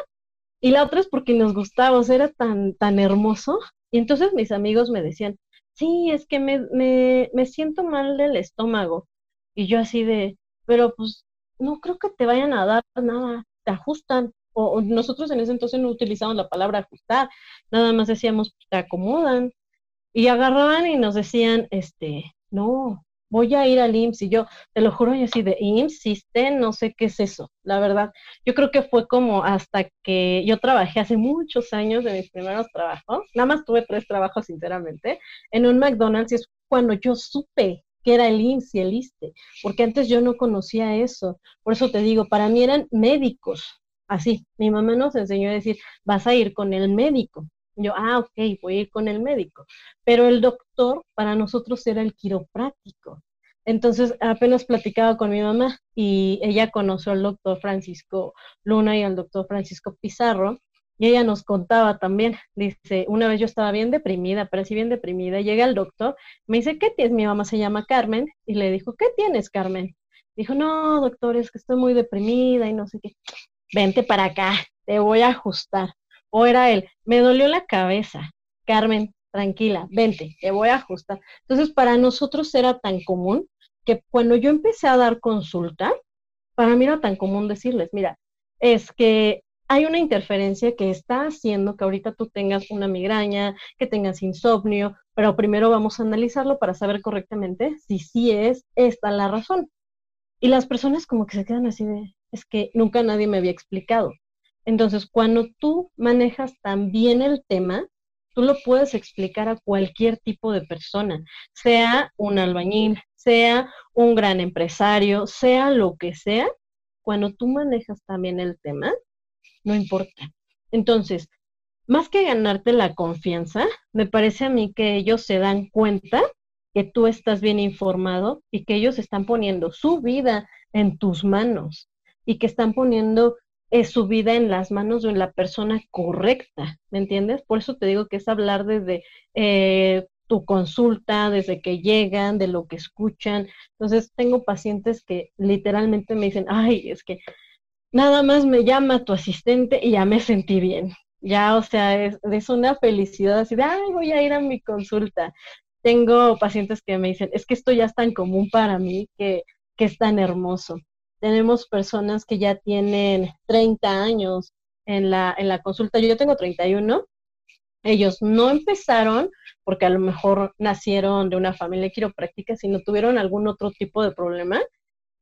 Y la otra es porque nos gustaba, o sea, era tan, tan hermoso. Y entonces mis amigos me decían, sí, es que me, me, me siento mal del estómago. Y yo así de, pero pues no creo que te vayan a dar nada, te ajustan. O, nosotros en ese entonces no utilizamos la palabra ajustar, nada más decíamos, te acomodan. Y agarraban y nos decían, este, no, voy a ir al IMSS y yo, te lo juro, yo así de IMSS, no sé qué es eso, la verdad. Yo creo que fue como hasta que yo trabajé hace muchos años de mis primeros trabajos, nada más tuve tres trabajos sinceramente, en un McDonald's y es cuando yo supe que era el IMSS y el ISTE, porque antes yo no conocía eso. Por eso te digo, para mí eran médicos, así. Mi mamá nos enseñó a decir, vas a ir con el médico. Yo, ah, ok, voy a ir con el médico. Pero el doctor para nosotros era el quiropráctico. Entonces apenas platicaba con mi mamá y ella conoció al doctor Francisco Luna y al doctor Francisco Pizarro y ella nos contaba también, dice, una vez yo estaba bien deprimida, parecía bien deprimida, llega el doctor, me dice, ¿qué tienes? Mi mamá se llama Carmen y le dijo, ¿qué tienes, Carmen? Dijo, no, doctor, es que estoy muy deprimida y no sé qué. Vente para acá, te voy a ajustar. O era él, me dolió la cabeza. Carmen, tranquila, vente, te voy a ajustar. Entonces, para nosotros era tan común que cuando yo empecé a dar consulta, para mí era tan común decirles, mira, es que hay una interferencia que está haciendo que ahorita tú tengas una migraña, que tengas insomnio, pero primero vamos a analizarlo para saber correctamente si sí es esta la razón. Y las personas como que se quedan así de, es que nunca nadie me había explicado. Entonces, cuando tú manejas también el tema, tú lo puedes explicar a cualquier tipo de persona, sea un albañil, sea un gran empresario, sea lo que sea, cuando tú manejas también el tema, no importa. Entonces, más que ganarte la confianza, me parece a mí que ellos se dan cuenta que tú estás bien informado y que ellos están poniendo su vida en tus manos y que están poniendo eh, su vida en las manos de la persona correcta, ¿me entiendes? Por eso te digo que es hablar desde eh, tu consulta, desde que llegan, de lo que escuchan. Entonces, tengo pacientes que literalmente me dicen, ay, es que nada más me llama tu asistente y ya me sentí bien. Ya, o sea, es, una felicidad así de, ay, voy a ir a mi consulta. Tengo pacientes que me dicen, es que esto ya es tan común para mí que, que es tan hermoso. Tenemos personas que ya tienen 30 años en la, en la consulta. Yo tengo 31. Ellos no empezaron porque a lo mejor nacieron de una familia quiropráctica, sino tuvieron algún otro tipo de problema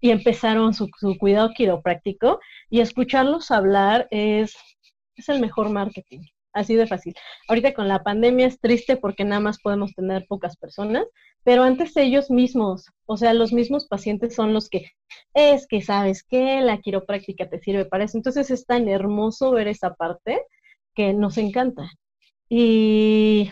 y empezaron su, cuidado quiropráctico y escucharlos hablar es, es el mejor marketing, así de fácil. Ahorita con la pandemia es triste porque nada más podemos tener pocas personas, pero antes ellos mismos, o sea, los mismos pacientes son los que, es que sabes que la quiropráctica te sirve para eso. Entonces es tan hermoso ver esa parte que nos encanta. Y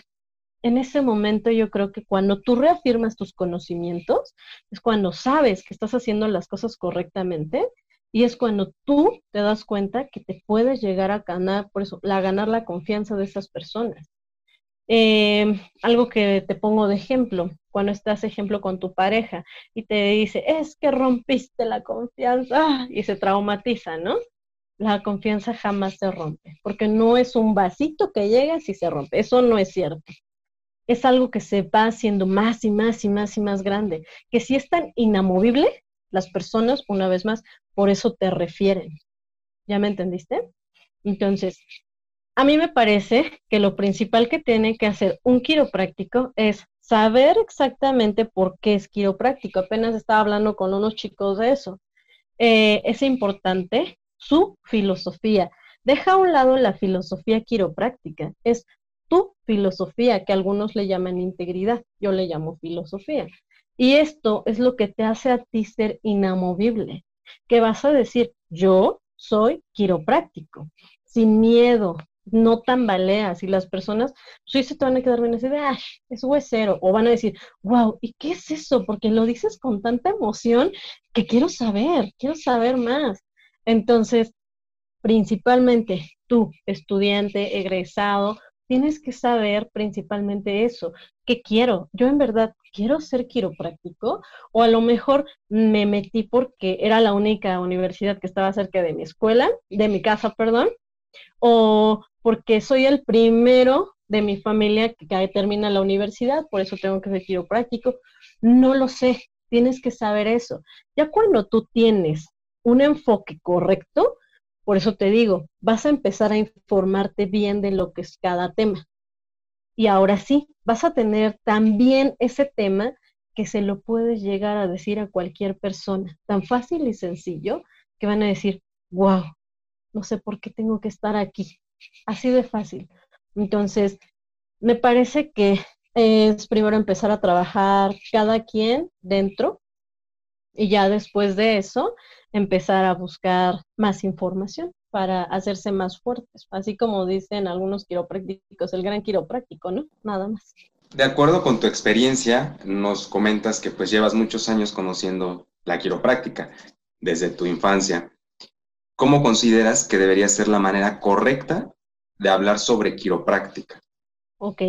en ese momento yo creo que cuando tú reafirmas tus conocimientos, es cuando sabes que estás haciendo las cosas correctamente y es cuando tú te das cuenta que te puedes llegar a ganar, por eso, a ganar la confianza de esas personas. Em, algo que te pongo de ejemplo, cuando estás ejemplo con tu pareja y te dice, es que rompiste la confianza y se traumatiza, ¿no? La confianza jamás se rompe, porque no es un vasito que llega y se rompe, eso no es cierto es algo que se va haciendo más y más y más y más grande, que si es tan inamovible, las personas, una vez más, por eso te refieren. ¿Ya me entendiste? Entonces, A mí me parece que lo principal que tiene que hacer un quiropráctico es saber exactamente por qué es quiropráctico. Apenas estaba hablando con unos chicos de eso. Eh, es importante su filosofía. Deja a un lado la filosofía quiropráctica. Es filosofía, que algunos le llaman integridad. Yo le llamo filosofía. Y esto es lo que te hace a ti ser inamovible. Que vas a decir, yo soy quiropráctico, sin miedo, no tambaleas y las personas sí se te van a quedar bien así de, ah, es huesero, o van a decir, wow, ¿y qué es eso? Porque lo dices con tanta emoción que quiero saber, quiero saber más. Entonces, principalmente tú, estudiante, egresado, tienes que saber principalmente eso. ¿Qué quiero? Yo en verdad quiero ser quiropráctico o a lo mejor me metí porque era la única universidad que estaba cerca de mi escuela, de mi casa, perdón, o porque soy el primero de mi familia que termina la universidad, por eso tengo que ser quiropráctico. No lo sé, tienes que saber eso. Ya cuando tú tienes un enfoque correcto, por eso te digo, vas a empezar a informarte bien de lo que es cada tema. Y ahora sí, vas a tener también ese tema que se lo puedes llegar a decir a cualquier persona, tan fácil y sencillo, que van a decir, wow, no sé por qué tengo que estar aquí. Así de fácil. Entonces, me parece que es primero empezar a trabajar cada quien dentro y ya después de eso empezar a buscar más información para hacerse más fuertes, así como dicen algunos quiroprácticos, el gran quiropráctico, ¿no? Nada más. De acuerdo con tu experiencia, nos comentas que pues llevas muchos años conociendo la quiropráctica desde tu infancia. ¿Cómo consideras que debería ser la manera correcta de hablar sobre quiropráctica? Ok,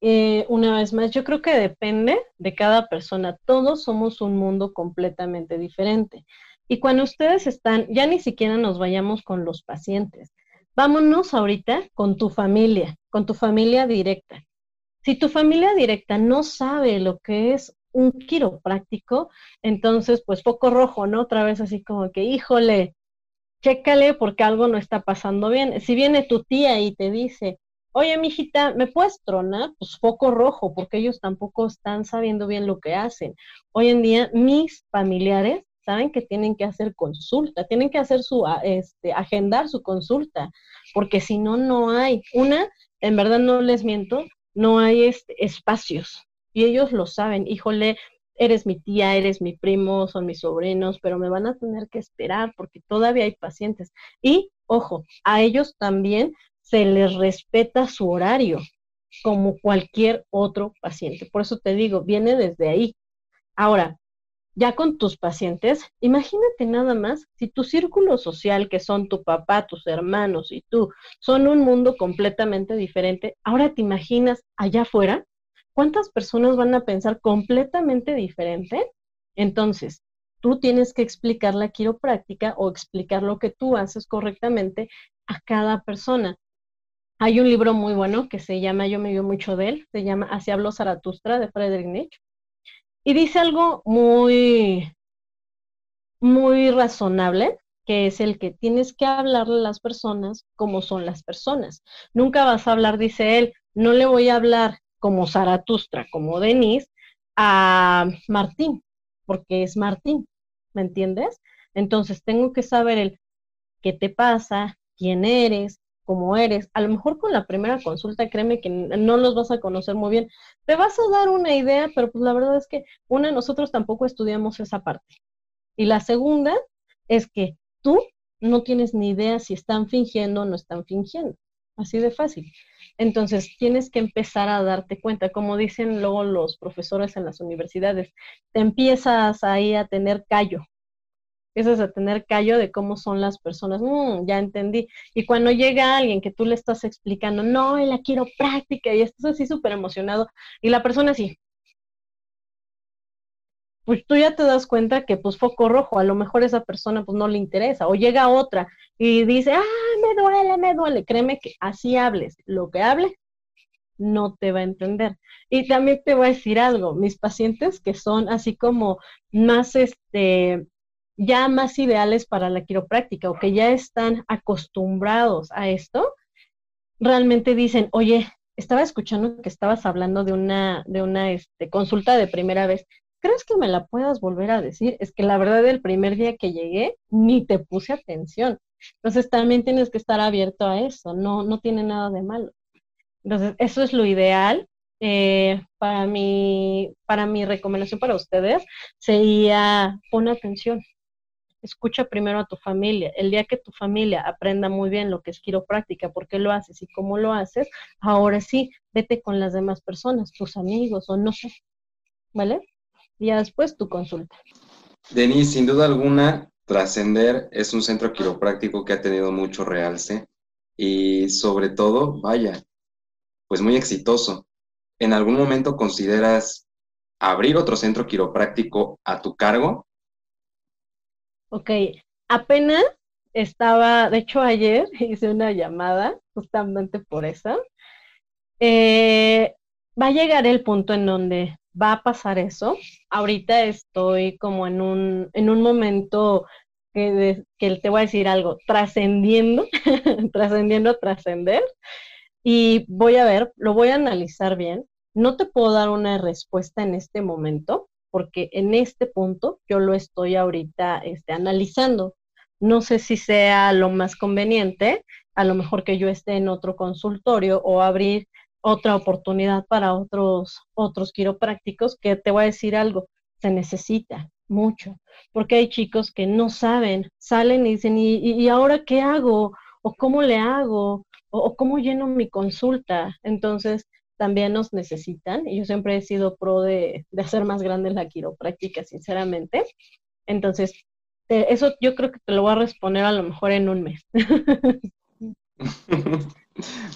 eh, una vez más, yo creo que depende de cada persona. Todos somos un mundo completamente diferente. Y cuando ustedes están, ya ni siquiera nos vayamos con los pacientes. Vámonos ahorita con tu familia, con tu familia directa. Si tu familia directa no sabe lo que es un quiropráctico, entonces pues poco rojo, ¿no? Otra vez así como que, híjole, chécale porque algo no está pasando bien. Si viene tu tía y te dice, oye, mijita, ¿me puedes tronar? Pues foco rojo, porque ellos tampoco están sabiendo bien lo que hacen. Hoy en día, mis familiares saben que tienen que hacer consulta, tienen que hacer su, este, agendar su consulta, porque si no, no hay. Una, en verdad no les miento, no hay este, espacios. Y ellos lo saben, híjole, eres mi tía, eres mi primo, son mis sobrinos, pero me van a tener que esperar porque todavía hay pacientes. Y, ojo, a ellos también se les respeta su horario, como cualquier otro paciente. Por eso te digo, viene desde ahí. Ahora, ya con tus pacientes, imagínate nada más si tu círculo social, que son tu papá, tus hermanos y tú, son un mundo completamente diferente, ahora te imaginas allá afuera ¿cuántas personas van a pensar completamente diferente? Entonces, tú tienes que explicar la quiropráctica o explicar lo que tú haces correctamente a cada persona. Hay un libro muy bueno que se llama, yo me dio mucho de él, se llama Así habló Zaratustra de Friedrich Nietzsche. Y dice algo muy, muy razonable, que es el que tienes que hablarle a las personas como son las personas. Nunca vas a hablar, dice él, no le voy a hablar como Zaratustra, como Denise, a Martín, porque es Martín, ¿me entiendes? Entonces tengo que saber el qué te pasa, quién eres, cómo eres. A lo mejor con la primera consulta, créeme que no los vas a conocer muy bien. Te vas a dar una idea, pero pues la verdad es que una, nosotros tampoco estudiamos esa parte. Y la segunda es que tú no tienes ni idea si están fingiendo o no están fingiendo. Así de fácil. Entonces, tienes que empezar a darte cuenta, como dicen luego los profesores en las universidades, te empiezas ahí a tener callo, empiezas a tener callo de cómo son las personas, mm, ya entendí. Y cuando llega alguien que tú le estás explicando, no, la quiero práctica, y estás así súper emocionado, y la persona así, pues tú ya te das cuenta que pues foco rojo, a lo mejor esa persona pues no le interesa, o llega otra y dice, ah, me duele, me duele, créeme que así hables, lo que hable no te va a entender. Y también te voy a decir algo, mis pacientes que son así como más, este, ya más ideales para la quiropráctica o que ya están acostumbrados a esto, realmente dicen, oye, estaba escuchando que estabas hablando de una, de una este, consulta de primera vez. ¿Crees que me la puedas volver a decir? Es que la verdad, el primer día que llegué, ni te puse atención. Entonces también tienes que estar abierto a eso, no, no tiene nada de malo. Entonces, eso es lo ideal. Eh, para, mi, para mi recomendación para ustedes sería pon atención. Escucha primero a tu familia. El día que tu familia aprenda muy bien lo que es quiropráctica, por qué lo haces y cómo lo haces, ahora sí, vete con las demás personas, tus amigos o no sé. ¿Vale? Y ya después tu consulta. Denise, sin duda alguna, Trascender es un centro quiropráctico que ha tenido mucho realce y sobre todo, vaya, pues muy exitoso. ¿En algún momento consideras abrir otro centro quiropráctico a tu cargo? Ok, apenas estaba, de hecho ayer <laughs> hice una llamada justamente por eso. Eh, va a llegar el punto en donde va a pasar eso. Ahorita estoy como en un, en un momento que, que te voy a decir algo, trascendiendo, <laughs> trascendiendo, trascender. Y voy a ver, lo voy a analizar bien. No te puedo dar una respuesta en este momento, porque en este punto yo lo estoy ahorita este, analizando. No sé si sea lo más conveniente, a lo mejor que yo esté en otro consultorio o abrir otra oportunidad para otros, otros quiroprácticos, que te voy a decir algo, se necesita mucho, porque hay chicos que no saben, salen y dicen, ¿y, y ahora qué hago? ¿O cómo le hago? ¿O, cómo lleno mi consulta? Entonces, también nos necesitan, y yo siempre he sido pro de, de hacer más grande la quiropráctica, sinceramente. Entonces, eso yo creo que te lo voy a responder a lo mejor en un mes. <laughs>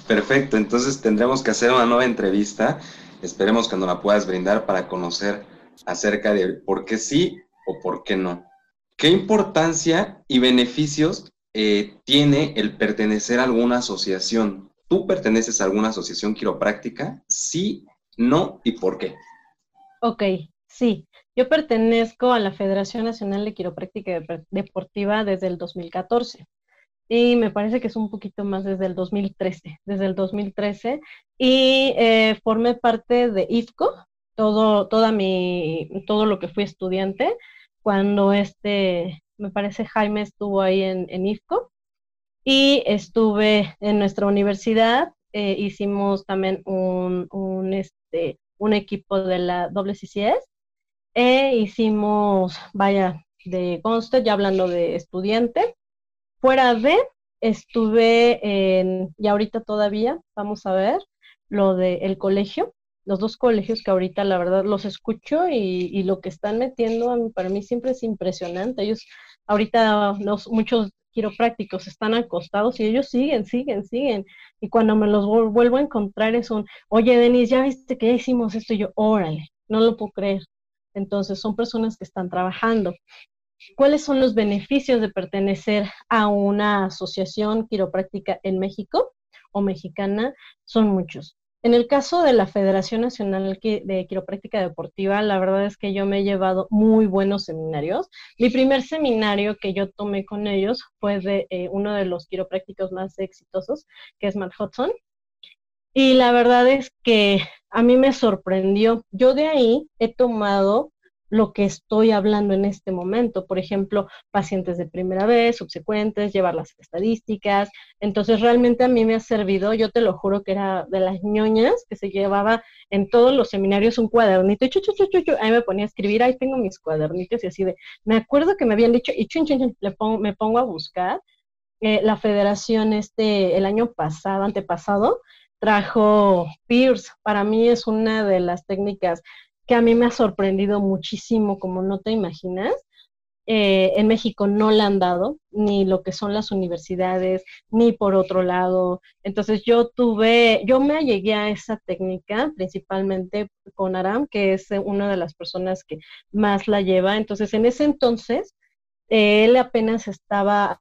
Perfecto, entonces tendremos que hacer una nueva entrevista. Esperemos que nos la puedas brindar para conocer acerca de por qué sí o por qué no. ¿Qué importancia y beneficios eh, tiene el pertenecer a alguna asociación? ¿Tú perteneces a alguna asociación quiropráctica? Sí, no y por qué. Ok, sí. Yo pertenezco a la Federación Nacional de Quiropráctica Deportiva desde el 2014 y me parece que es un poquito más desde el 2013, desde el 2013, y eh, formé parte de IFCO, todo, toda mi, todo lo que fui estudiante, cuando este, me parece Jaime estuvo ahí en, en IFCO, y estuve en nuestra universidad, eh, hicimos también un, este, un equipo de la WCCS, e hicimos, vaya, de conste, ya hablando de estudiante, Fuera de, estuve en, y ahorita todavía, vamos a ver, lo del colegio, los dos colegios que ahorita la verdad los escucho y, lo que están metiendo para mí siempre es impresionante. Ellos ahorita los, muchos quiroprácticos están acostados y ellos siguen, siguen, siguen. Y cuando me los vuelvo a encontrar es un, oye, Denise, ya viste que hicimos esto y yo, órale, no lo puedo creer. Entonces son personas que están trabajando. ¿Cuáles son los beneficios de pertenecer a una asociación quiropráctica en México o mexicana? Son muchos. En el caso de la Federación Nacional de Quiropráctica Deportiva, la verdad es que yo me he llevado muy buenos seminarios. Mi primer seminario que yo tomé con ellos fue de eh, uno de los quiroprácticos más exitosos, que es Matt Hudson. Y la verdad es que a mí me sorprendió. Yo de ahí he tomado lo que estoy hablando en este momento. Por ejemplo, pacientes de primera vez, subsecuentes, llevar las estadísticas. Entonces, realmente a mí me ha servido, yo te lo juro que era de las ñoñas que se llevaba en todos los seminarios un cuadernito y chu, chu, chu, chu, ahí me ponía a escribir, ahí tengo mis cuadernitos y así de, me acuerdo que me habían dicho, y chun, chun, le pongo, me pongo a buscar. Eh, la federación este, el año pasado, antepasado, trajo Pierce. Para mí es una de las técnicas que a mí me ha sorprendido muchísimo, como no te imaginas. Eh, en México no la han dado, ni lo que son las universidades, ni por otro lado. Entonces yo tuve, yo me llegué a esa técnica principalmente con Aram, que es una de las personas que más la lleva. Entonces en ese entonces, él apenas estaba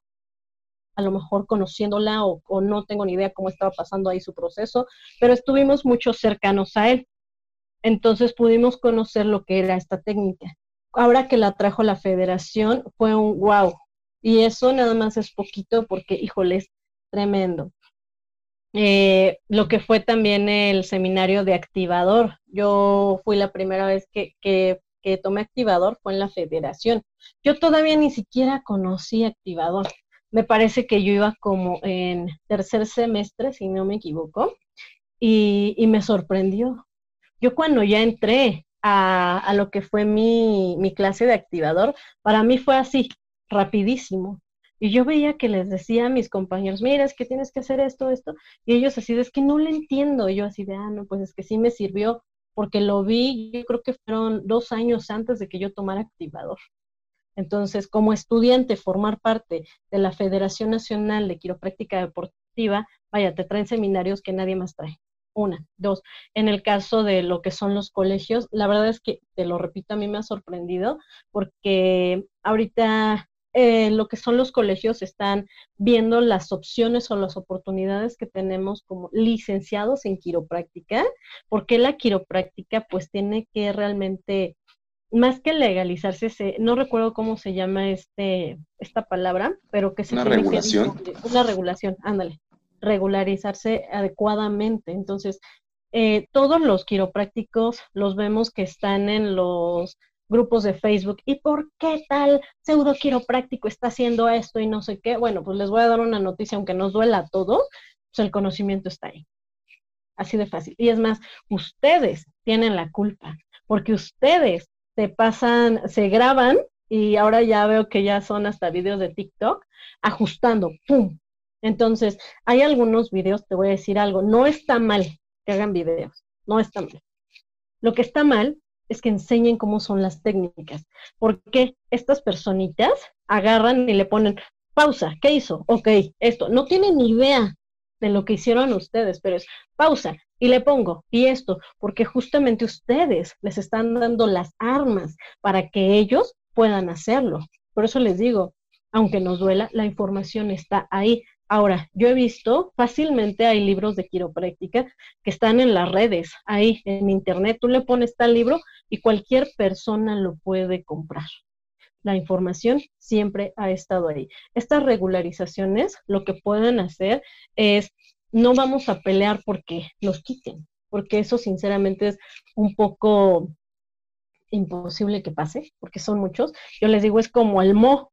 a lo mejor conociéndola o, o no tengo ni idea cómo estaba pasando ahí su proceso, pero estuvimos mucho cercanos a él. Entonces pudimos conocer lo que era esta técnica. Ahora que la trajo la federación, fue un wow. Y eso nada más es poquito porque, híjole, es tremendo. eh, lo que fue también el seminario de activador. Yo fui la primera vez que, que, tomé activador, fue en la federación. Yo todavía ni siquiera conocí activador. Me parece que yo iba como en tercer semestre, si no me equivoco, y me sorprendió. Yo cuando ya entré a, a lo que fue mi, mi clase de activador, para mí fue así, rapidísimo. Y yo veía que les decía a mis compañeros, mira, es que tienes que hacer esto, esto, y ellos así, de, es que no lo entiendo. Y yo así de, ah, no, pues es que sí me sirvió, porque lo vi, yo creo que fueron dos años antes de que yo tomara activador. Entonces, como estudiante, formar parte de la Federación Nacional de Quiropráctica Deportiva, vaya, te traen seminarios que nadie más trae. Una, dos. En el caso de lo que son los colegios, la verdad es que, te lo repito, a mí me ha sorprendido porque ahorita eh, lo que son los colegios están viendo las opciones o las oportunidades que tenemos como licenciados en quiropráctica, porque la quiropráctica pues tiene que realmente, más que legalizarse, no recuerdo cómo se llama este, esta palabra, pero que se una regulación. una regulación, ándale, regularizarse adecuadamente. Entonces, eh, todos los quiroprácticos los vemos que están en los grupos de Facebook. ¿Y por qué tal pseudo quiropráctico está haciendo esto y no sé qué? Bueno, pues les voy a dar una noticia, aunque nos duela a todos, pues el conocimiento está ahí. Así de fácil. Y es más, ustedes tienen la culpa, porque ustedes se pasan, se graban y ahora ya veo que ya son hasta videos de TikTok, ajustando, ¡pum! Entonces, hay algunos videos, te voy a decir algo, no está mal que hagan videos, no está mal. Lo que está mal es que enseñen cómo son las técnicas. Porque estas personitas agarran y le ponen pausa, ¿qué hizo? Ok, esto. No tienen ni idea de lo que hicieron ustedes, pero es pausa y le pongo y esto, porque justamente ustedes les están dando las armas para que ellos puedan hacerlo. Por eso les digo, aunque nos duela, la información está ahí. Ahora, yo he visto fácilmente hay libros de quiropráctica que están en las redes, ahí en internet. Tú le pones tal libro y cualquier persona lo puede comprar. La información siempre ha estado ahí. Estas regularizaciones lo que pueden hacer es, no vamos a pelear porque los quiten, porque eso sinceramente es un poco imposible que pase, porque son muchos. Yo les digo, es como el mo.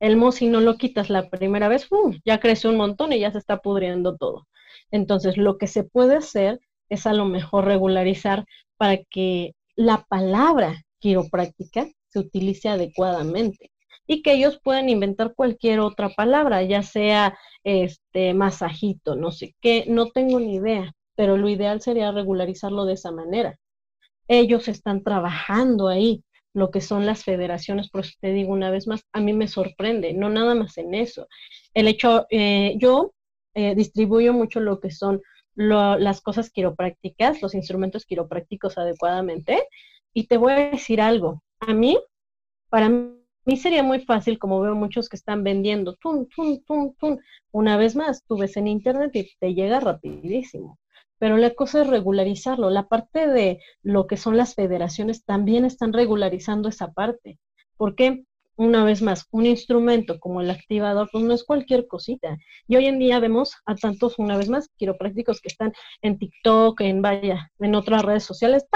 El mo, si no lo quitas la primera vez, ya crece un montón y ya se está pudriendo todo. Entonces, lo que se puede hacer es a lo mejor regularizar para que la palabra quiropráctica se utilice adecuadamente y que ellos puedan inventar cualquier otra palabra, ya sea este masajito, no sé qué, no tengo ni idea, pero lo ideal sería regularizarlo de esa manera. Ellos están trabajando ahí, lo que son las federaciones, por eso te digo una vez más, a mí me sorprende, no nada más en eso. El hecho, eh, yo eh, distribuyo mucho lo que son las cosas quiroprácticas, los instrumentos quiroprácticos adecuadamente. Y te voy a decir algo, a mí, para mí sería muy fácil, como veo muchos que están vendiendo, tun, tun, tun, tun. Una vez más, tú ves en internet y te llega rapidísimo. Pero la cosa es regularizarlo. La parte de lo que son las federaciones también están regularizando esa parte. ¿Por qué? una vez más, un instrumento como el activador, pues no es cualquier cosita. Y hoy en día vemos a tantos, una vez más, quiroprácticos que están en TikTok, en vaya, en otras redes sociales,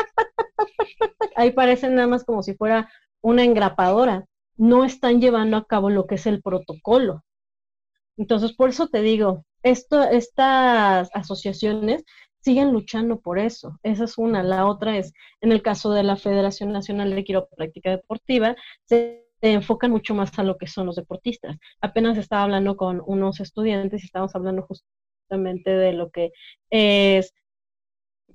ahí parecen nada más como si fuera una engrapadora. No están llevando a cabo lo que es el protocolo. Entonces, por eso te digo, esto, estas asociaciones siguen luchando por eso. Esa es una. La otra es, en el caso de la Federación Nacional de Quiropráctica Deportiva, se enfocan mucho más a lo que son los deportistas. Apenas estaba hablando con unos estudiantes y estábamos hablando justamente de lo que es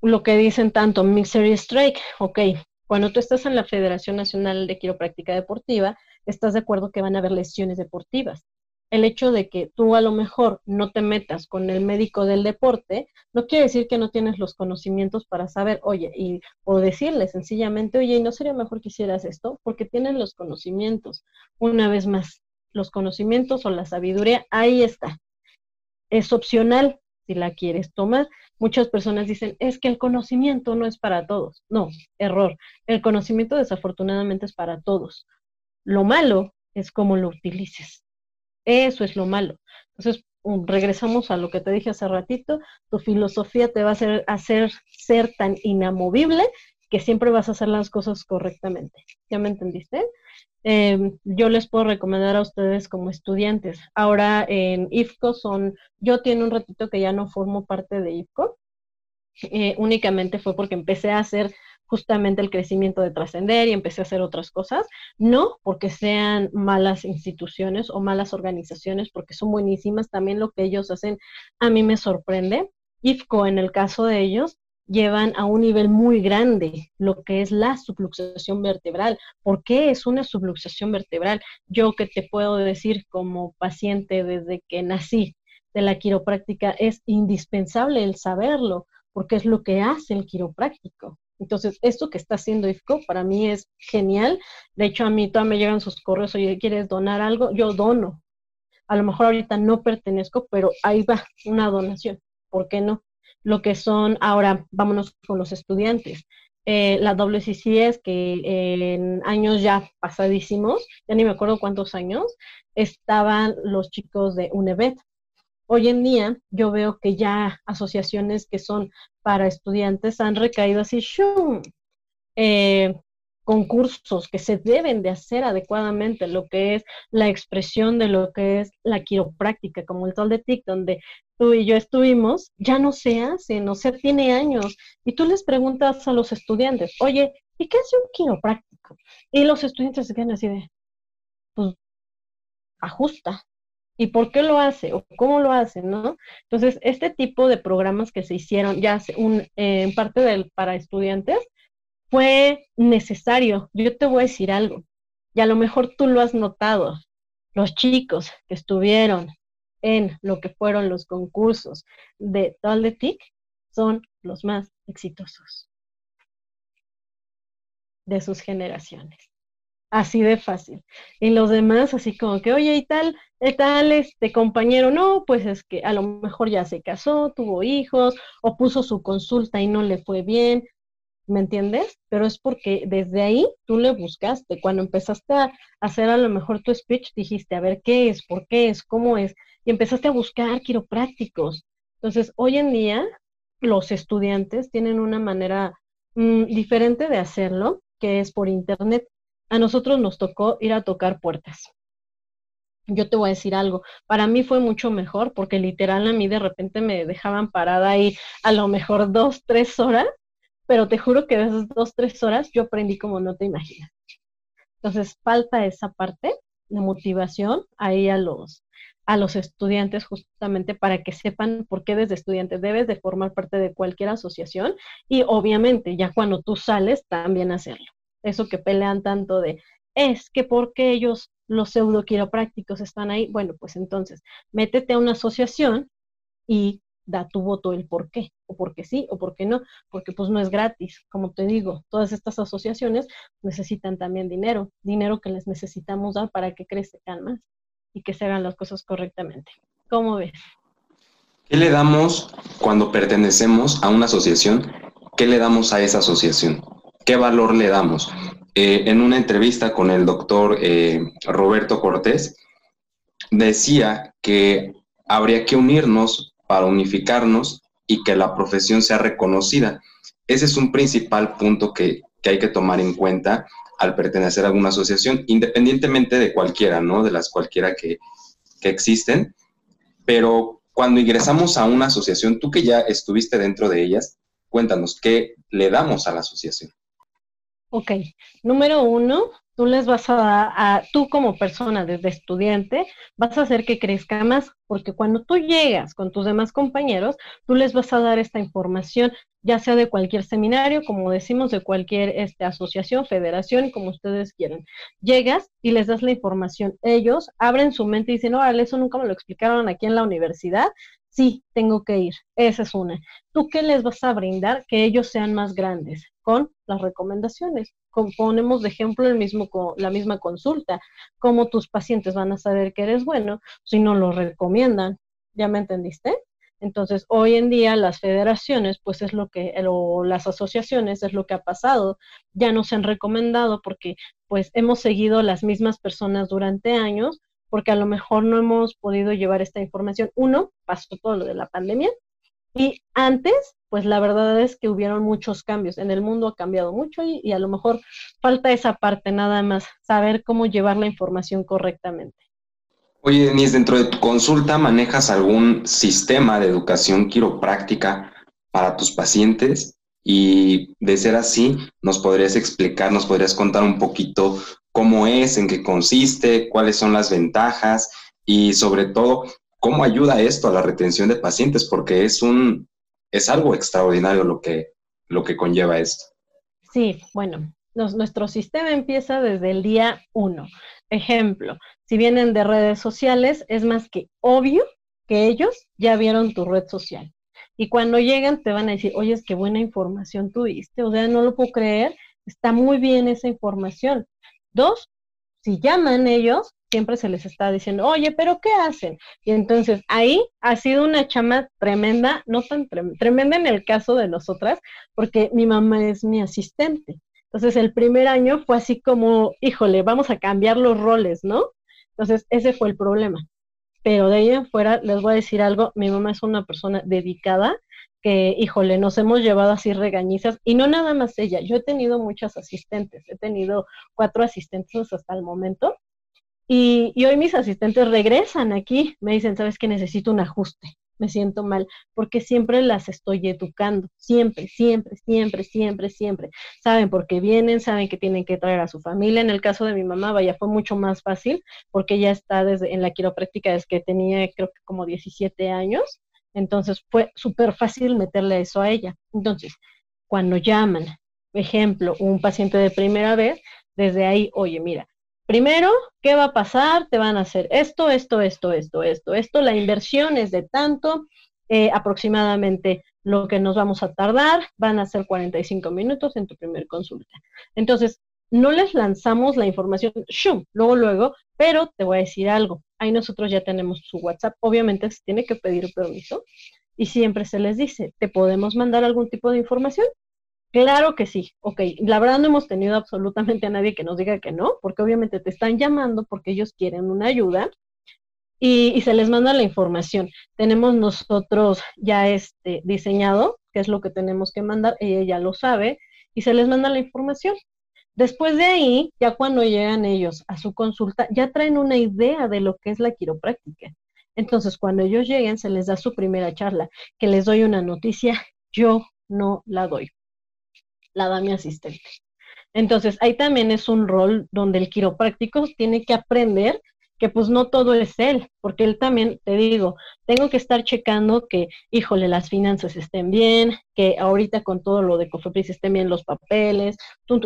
lo que dicen tanto Mixer Strike. Ok, cuando tú estás en la Federación Nacional de Quiropráctica Deportiva, estás de acuerdo que van a haber lesiones deportivas el hecho de que tú a lo mejor no te metas con el médico del deporte, no quiere decir que no tienes los conocimientos para saber, oye, y, o decirle sencillamente, oye, ¿y no sería mejor que hicieras esto? Porque tienen los conocimientos. Una vez más, los conocimientos o la sabiduría, ahí está. Es opcional si la quieres tomar. Muchas personas dicen, es que el conocimiento no es para todos. No, error. El conocimiento desafortunadamente es para todos. Lo malo es cómo lo utilices eso es lo malo. Entonces, regresamos a lo que te dije hace ratito, tu filosofía te va a hacer, hacer ser tan inamovible que siempre vas a hacer las cosas correctamente. ¿Ya me entendiste? Em, yo les puedo recomendar a ustedes como estudiantes. Ahora en IFCO son, yo tiene un ratito que ya no formo parte de IFCO, eh, únicamente fue porque empecé a hacer justamente el crecimiento de trascender y empecé a hacer otras cosas, no porque sean malas instituciones o malas organizaciones, porque son buenísimas, también lo que ellos hacen a mí me sorprende. IFCO, en el caso de ellos, llevan a un nivel muy grande lo que es la subluxación vertebral. ¿Por qué es una subluxación vertebral? Yo que te puedo decir como paciente desde que nací de la quiropráctica, es indispensable el saberlo, porque es lo que hace el quiropráctico. Entonces, esto que está haciendo IFCO para mí es genial. De hecho, a mí todavía me llegan sus correos, oye, ¿quieres donar algo? Yo dono. A lo mejor ahorita no pertenezco, pero ahí va una donación. ¿Por qué no? Lo que son, ahora vámonos con los estudiantes. Eh, la WCCS, que en años ya pasadísimos, ya ni me acuerdo cuántos años, estaban los chicos de UNEVET, Hoy en día yo veo que ya asociaciones que son para estudiantes han recaído así, ¡shum! Eh, concursos que se deben de hacer adecuadamente, lo que es la expresión de lo que es la quiropráctica, como el Sol de TIC, donde tú y yo estuvimos, ya no se hace, no se tiene años. Y tú les preguntas a los estudiantes, oye, ¿y qué hace un quiropráctico? Y los estudiantes se quedan así de, pues, ajusta, y por qué lo hace o cómo lo hace, ¿no? Entonces, este tipo de programas que se hicieron ya eh, en parte del, para estudiantes fue necesario. Yo te voy a decir algo, y a lo mejor tú lo has notado, los chicos que estuvieron en lo que fueron los concursos de TIC son los más exitosos de sus generaciones. Así de fácil. Y los demás, así como que, oye, y tal, y tal, este compañero, no, pues es que a lo mejor ya se casó, tuvo hijos, o puso su consulta y no le fue bien, ¿me entiendes? Pero es porque desde ahí tú le buscaste. Cuando empezaste a hacer a lo mejor tu speech, dijiste, a ver, ¿qué es? ¿Por qué es? ¿Cómo es? Y empezaste a buscar quiroprácticos. Entonces, hoy en día, los estudiantes tienen una manera mm, diferente de hacerlo, que es por internet a nosotros nos tocó ir a tocar puertas. Yo te voy a decir algo, para mí fue mucho mejor porque literal a mí de repente me dejaban parada ahí a lo mejor dos, tres horas, pero te juro que de esas dos, tres horas yo aprendí como no te imaginas. Entonces falta esa parte de motivación ahí a los, a los estudiantes justamente para que sepan por qué desde estudiante debes de formar parte de cualquier asociación y obviamente ya cuando tú sales también hacerlo eso que pelean tanto de, es que porque ellos, los pseudo quiroprácticos, están ahí, bueno, pues entonces, métete a una asociación y da tu voto el por qué, o porque sí, o porque no, porque pues no es gratis, como te digo, todas estas asociaciones necesitan también dinero, dinero que les necesitamos dar para que crezcan más y que se hagan las cosas correctamente. ¿Cómo ves? ¿Qué le damos cuando pertenecemos a una asociación? ¿Qué le damos a esa asociación? ¿Qué valor le damos? Eh, en una entrevista con el doctor eh, Roberto Cortés, decía que habría que unirnos para unificarnos y que la profesión sea reconocida. Ese es un principal punto que, hay que tomar en cuenta al pertenecer a alguna asociación, independientemente de cualquiera, ¿no? De las cualquiera que, que existen. Pero cuando ingresamos a una asociación, tú que ya estuviste dentro de ellas, cuéntanos, ¿qué le damos a la asociación? Ok, número uno, tú les vas a dar, a, tú como persona desde estudiante, vas a hacer que crezca más, porque cuando tú llegas con tus demás compañeros, tú les vas a dar esta información, ya sea de cualquier seminario, como decimos, de cualquier este, asociación, federación, como ustedes quieran. Llegas y les das la información. Ellos abren su mente y dicen, órale, eso nunca me lo explicaron aquí en la universidad, sí, tengo que ir. Esa es una. ¿Tú qué les vas a brindar? Que ellos sean más grandes con las recomendaciones. Ponemos de ejemplo el mismo, la misma consulta. ¿Cómo tus pacientes van a saber que eres bueno si no lo recomiendan? ¿Ya me entendiste? Entonces, hoy en día las federaciones, pues es lo que, o las asociaciones es lo que ha pasado, ya nos han recomendado porque pues hemos seguido las mismas personas durante años porque a lo mejor no hemos podido llevar esta información. Uno, pasó todo lo de la pandemia y antes, pues la verdad es que hubieron muchos cambios. En el mundo ha cambiado mucho y, a lo mejor falta esa parte nada más, saber cómo llevar la información correctamente. Oye, Denise, dentro de tu consulta, ¿manejas algún sistema de educación quiropráctica para tus pacientes? Y de ser así, ¿nos podrías explicar, nos podrías contar un poquito cómo es, en qué consiste, cuáles son las ventajas y sobre todo, cómo ayuda esto a la retención de pacientes? Porque es un, es algo extraordinario lo que, lo que conlleva esto. Sí, bueno, nuestro sistema empieza desde el día uno. Ejemplo, si vienen de redes sociales, es más que obvio que ellos ya vieron tu red social. Y cuando llegan te van a decir, oye, es que buena información tuviste, o sea, no lo puedo creer, está muy bien esa información. Dos, si llaman ellos, siempre se les está diciendo, oye, pero ¿qué hacen? Y entonces ahí ha sido una chama tremenda, no tan tremenda en el caso de nosotras, porque mi mamá es mi asistente. Entonces el primer año fue así como, híjole, vamos a cambiar los roles, ¿no? Entonces ese fue el problema. Pero de ahí en fuera les voy a decir algo, mi mamá es una persona dedicada, que, híjole, nos hemos llevado así regañizas, y no nada más ella, yo he tenido muchas asistentes, he tenido cuatro asistentes hasta el momento, y, y, hoy mis asistentes regresan aquí, me dicen, sabes que necesito un ajuste, me siento mal, porque siempre las estoy educando, siempre, siempre, siempre, siempre, siempre. Saben por qué vienen, saben que tienen que traer a su familia. En el caso de mi mamá, vaya, fue mucho más fácil, porque ella está desde en la quiropráctica desde que tenía, creo que como 17 años, entonces fue súper fácil meterle eso a ella. Entonces, cuando llaman, ejemplo, un paciente de primera vez, desde ahí, oye, mira, Primero, ¿qué va a pasar? Te van a hacer esto, esto, esto, esto, esto, esto. La inversión es de tanto, eh, aproximadamente lo que nos vamos a tardar, van a ser 45 minutos en tu primer consulta. Entonces, no les lanzamos la información, ¡shum! luego, luego, pero te voy a decir algo. Ahí nosotros ya tenemos su WhatsApp. Obviamente se tiene que pedir permiso y siempre se les dice, ¿te podemos mandar algún tipo de información? Claro que sí, ok. La verdad no hemos tenido absolutamente a nadie que nos diga que no, porque obviamente te están llamando porque ellos quieren una ayuda y, se les manda la información. Tenemos nosotros ya este diseñado, qué es lo que tenemos que mandar, ella ya lo sabe, y se les manda la información. Después de ahí, ya cuando llegan ellos a su consulta, ya traen una idea de lo que es la quiropráctica. Entonces, cuando ellos lleguen, se les da su primera charla, que les doy una noticia, yo no la doy la da mi asistente. Entonces, ahí también es un rol donde el quiropráctico tiene que aprender que pues no todo es él, porque él también, te digo, tengo que estar checando que, híjole, las finanzas estén bien, que ahorita con todo lo de Cofepris estén bien los papeles.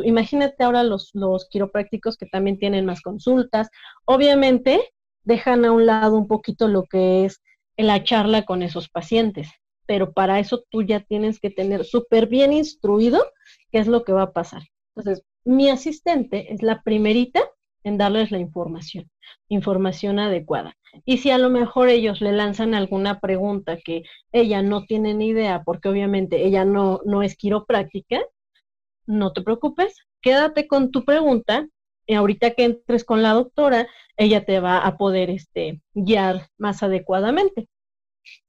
imagínate ahora los, los quiroprácticos que también tienen más consultas. Obviamente, dejan a un lado un poquito lo que es la charla con esos pacientes, pero para eso tú ya tienes que tener súper bien instruido qué es lo que va a pasar. Entonces, mi asistente es la primerita en darles la información, información adecuada. Y si a lo mejor ellos le lanzan alguna pregunta que ella no tiene ni idea, porque obviamente ella no, no es quiropráctica, no te preocupes, quédate con tu pregunta y ahorita que entres con la doctora, ella te va a poder este, guiar más adecuadamente.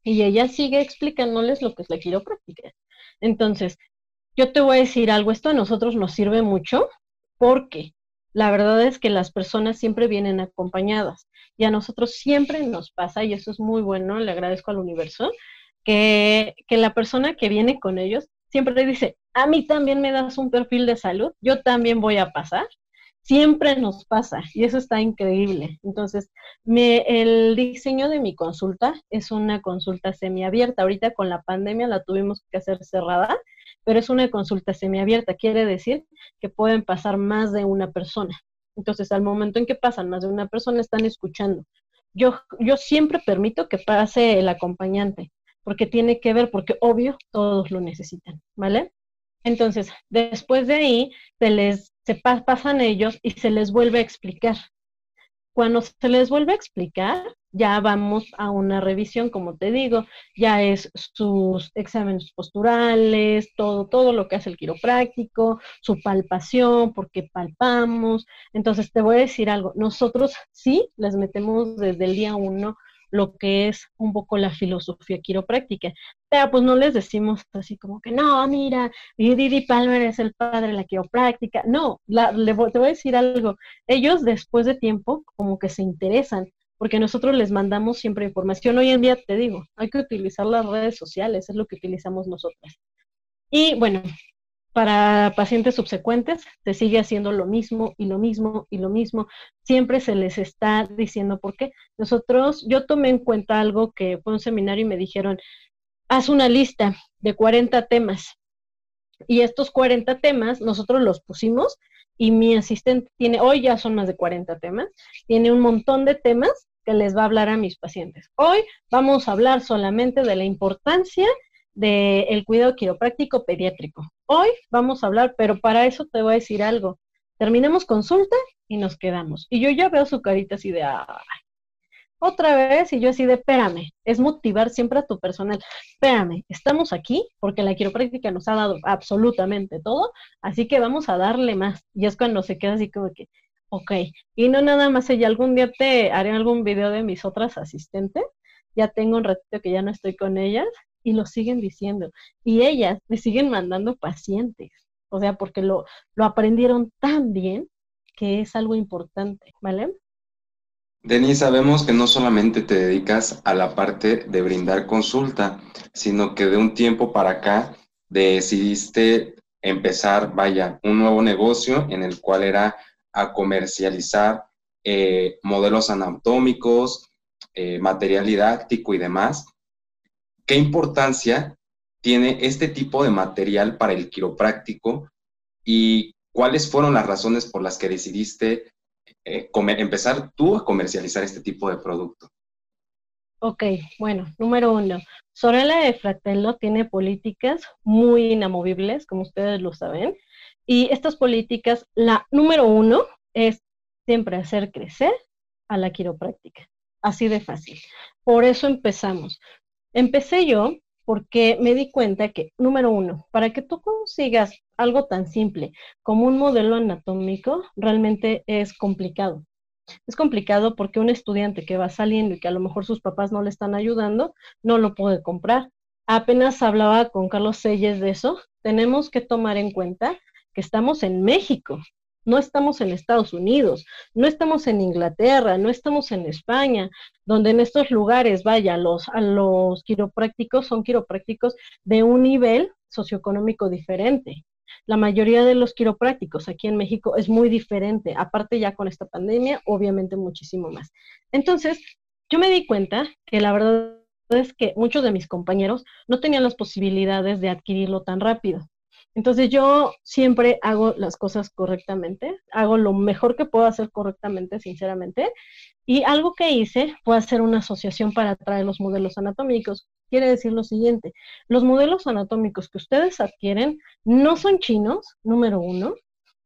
Y ella sigue explicándoles lo que es la quiropráctica. Entonces, yo te voy a decir algo, esto a nosotros nos sirve mucho porque la verdad es que las personas siempre vienen acompañadas y a nosotros siempre nos pasa, y eso es muy bueno, le agradezco al universo, que, que la persona que viene con ellos siempre dice, a mí también me das un perfil de salud, yo también voy a pasar. Siempre nos pasa y eso está increíble. Entonces, me, el diseño de mi consulta es una consulta semiabierta. Ahorita con la pandemia la tuvimos que hacer cerrada, pero es una consulta semiabierta, quiere decir que pueden pasar más de una persona. Entonces, al momento en que pasan más de una persona, están escuchando. Yo, yo siempre permito que pase el acompañante, porque tiene que ver, porque obvio, todos lo necesitan, ¿vale? Entonces, después de ahí, se les se pasan ellos y se les vuelve a explicar. Cuando se les vuelve a explicar, ya vamos a una revisión, como te digo, ya es sus exámenes posturales, todo, todo lo que hace el quiropráctico, su palpación, porque palpamos. Entonces, te voy a decir algo, nosotros sí les metemos desde el día uno lo que es un poco la filosofía quiropráctica. Pero pues no les decimos así como que, no, mira, Didi Palmer es el padre de la quiropráctica. No, le, te voy a decir algo. Ellos después de tiempo como que se interesan porque nosotros les mandamos siempre información. Hoy en día te digo, hay que utilizar las redes sociales, es lo que utilizamos nosotros. Y bueno, para pacientes subsecuentes se sigue haciendo lo mismo y lo mismo y lo mismo. Siempre se les está diciendo por qué. Nosotros, yo tomé en cuenta algo que fue un seminario y me dijeron, haz una lista de 40 temas. Y estos 40 temas nosotros los pusimos y mi asistente tiene, hoy ya son más de 40 temas, tiene un montón de temas que les va a hablar a mis pacientes. Hoy vamos a hablar solamente de la importancia del cuidado quiropráctico pediátrico. Hoy vamos a hablar, pero para eso te voy a decir algo. Terminemos consulta y nos quedamos. Y yo ya veo su carita así de, otra vez, y yo así de, espérame, es motivar siempre a tu personal. Espérame, estamos aquí porque la quiropráctica nos ha dado absolutamente todo, así que vamos a darle más. Y es cuando se queda así como que, ok. Y no nada más ella, algún día te haré algún video de mis otras asistentes. Ya tengo un ratito que ya no estoy con ellas y lo siguen diciendo. Y ellas me siguen mandando pacientes, o sea, porque lo, lo aprendieron tan bien que es algo importante, ¿vale? Denis, sabemos que no solamente te dedicas a la parte de brindar consulta, sino que de un tiempo para acá decidiste empezar, vaya, un nuevo negocio en el cual era a comercializar eh, modelos anatómicos, eh, material didáctico y demás. ¿Qué importancia tiene este tipo de material para el quiropráctico y cuáles fueron las razones por las que decidiste eh, empezar tú a comercializar este tipo de producto? Ok, bueno, número uno, Sorella de Fratello tiene políticas muy inamovibles, como ustedes lo saben, y estas políticas, la número uno es siempre hacer crecer a la quiropráctica, así de fácil. Por eso empezamos. Empecé yo porque me di cuenta que, número uno, para que tú consigas algo tan simple como un modelo anatómico, realmente es complicado. Es complicado porque un estudiante que va saliendo y que a lo mejor sus papás no le están ayudando, no lo puede comprar. Apenas hablaba con Carlos Selles de eso. Tenemos que tomar en cuenta que estamos en México no estamos en Estados Unidos, no estamos en Inglaterra, no estamos en España, donde en estos lugares, vaya, los, a los quiroprácticos son quiroprácticos de un nivel socioeconómico diferente. La mayoría de los quiroprácticos aquí en México es muy diferente, aparte ya con esta pandemia, obviamente muchísimo más. Entonces, yo me di cuenta que la verdad es que muchos de mis compañeros no tenían las posibilidades de adquirirlo tan rápido. Entonces yo siempre hago las cosas correctamente, hago lo mejor que puedo hacer correctamente, sinceramente. Y algo que hice fue hacer una asociación para traer los modelos anatómicos. Quiere decir lo siguiente, los modelos anatómicos que ustedes adquieren no son chinos, número uno,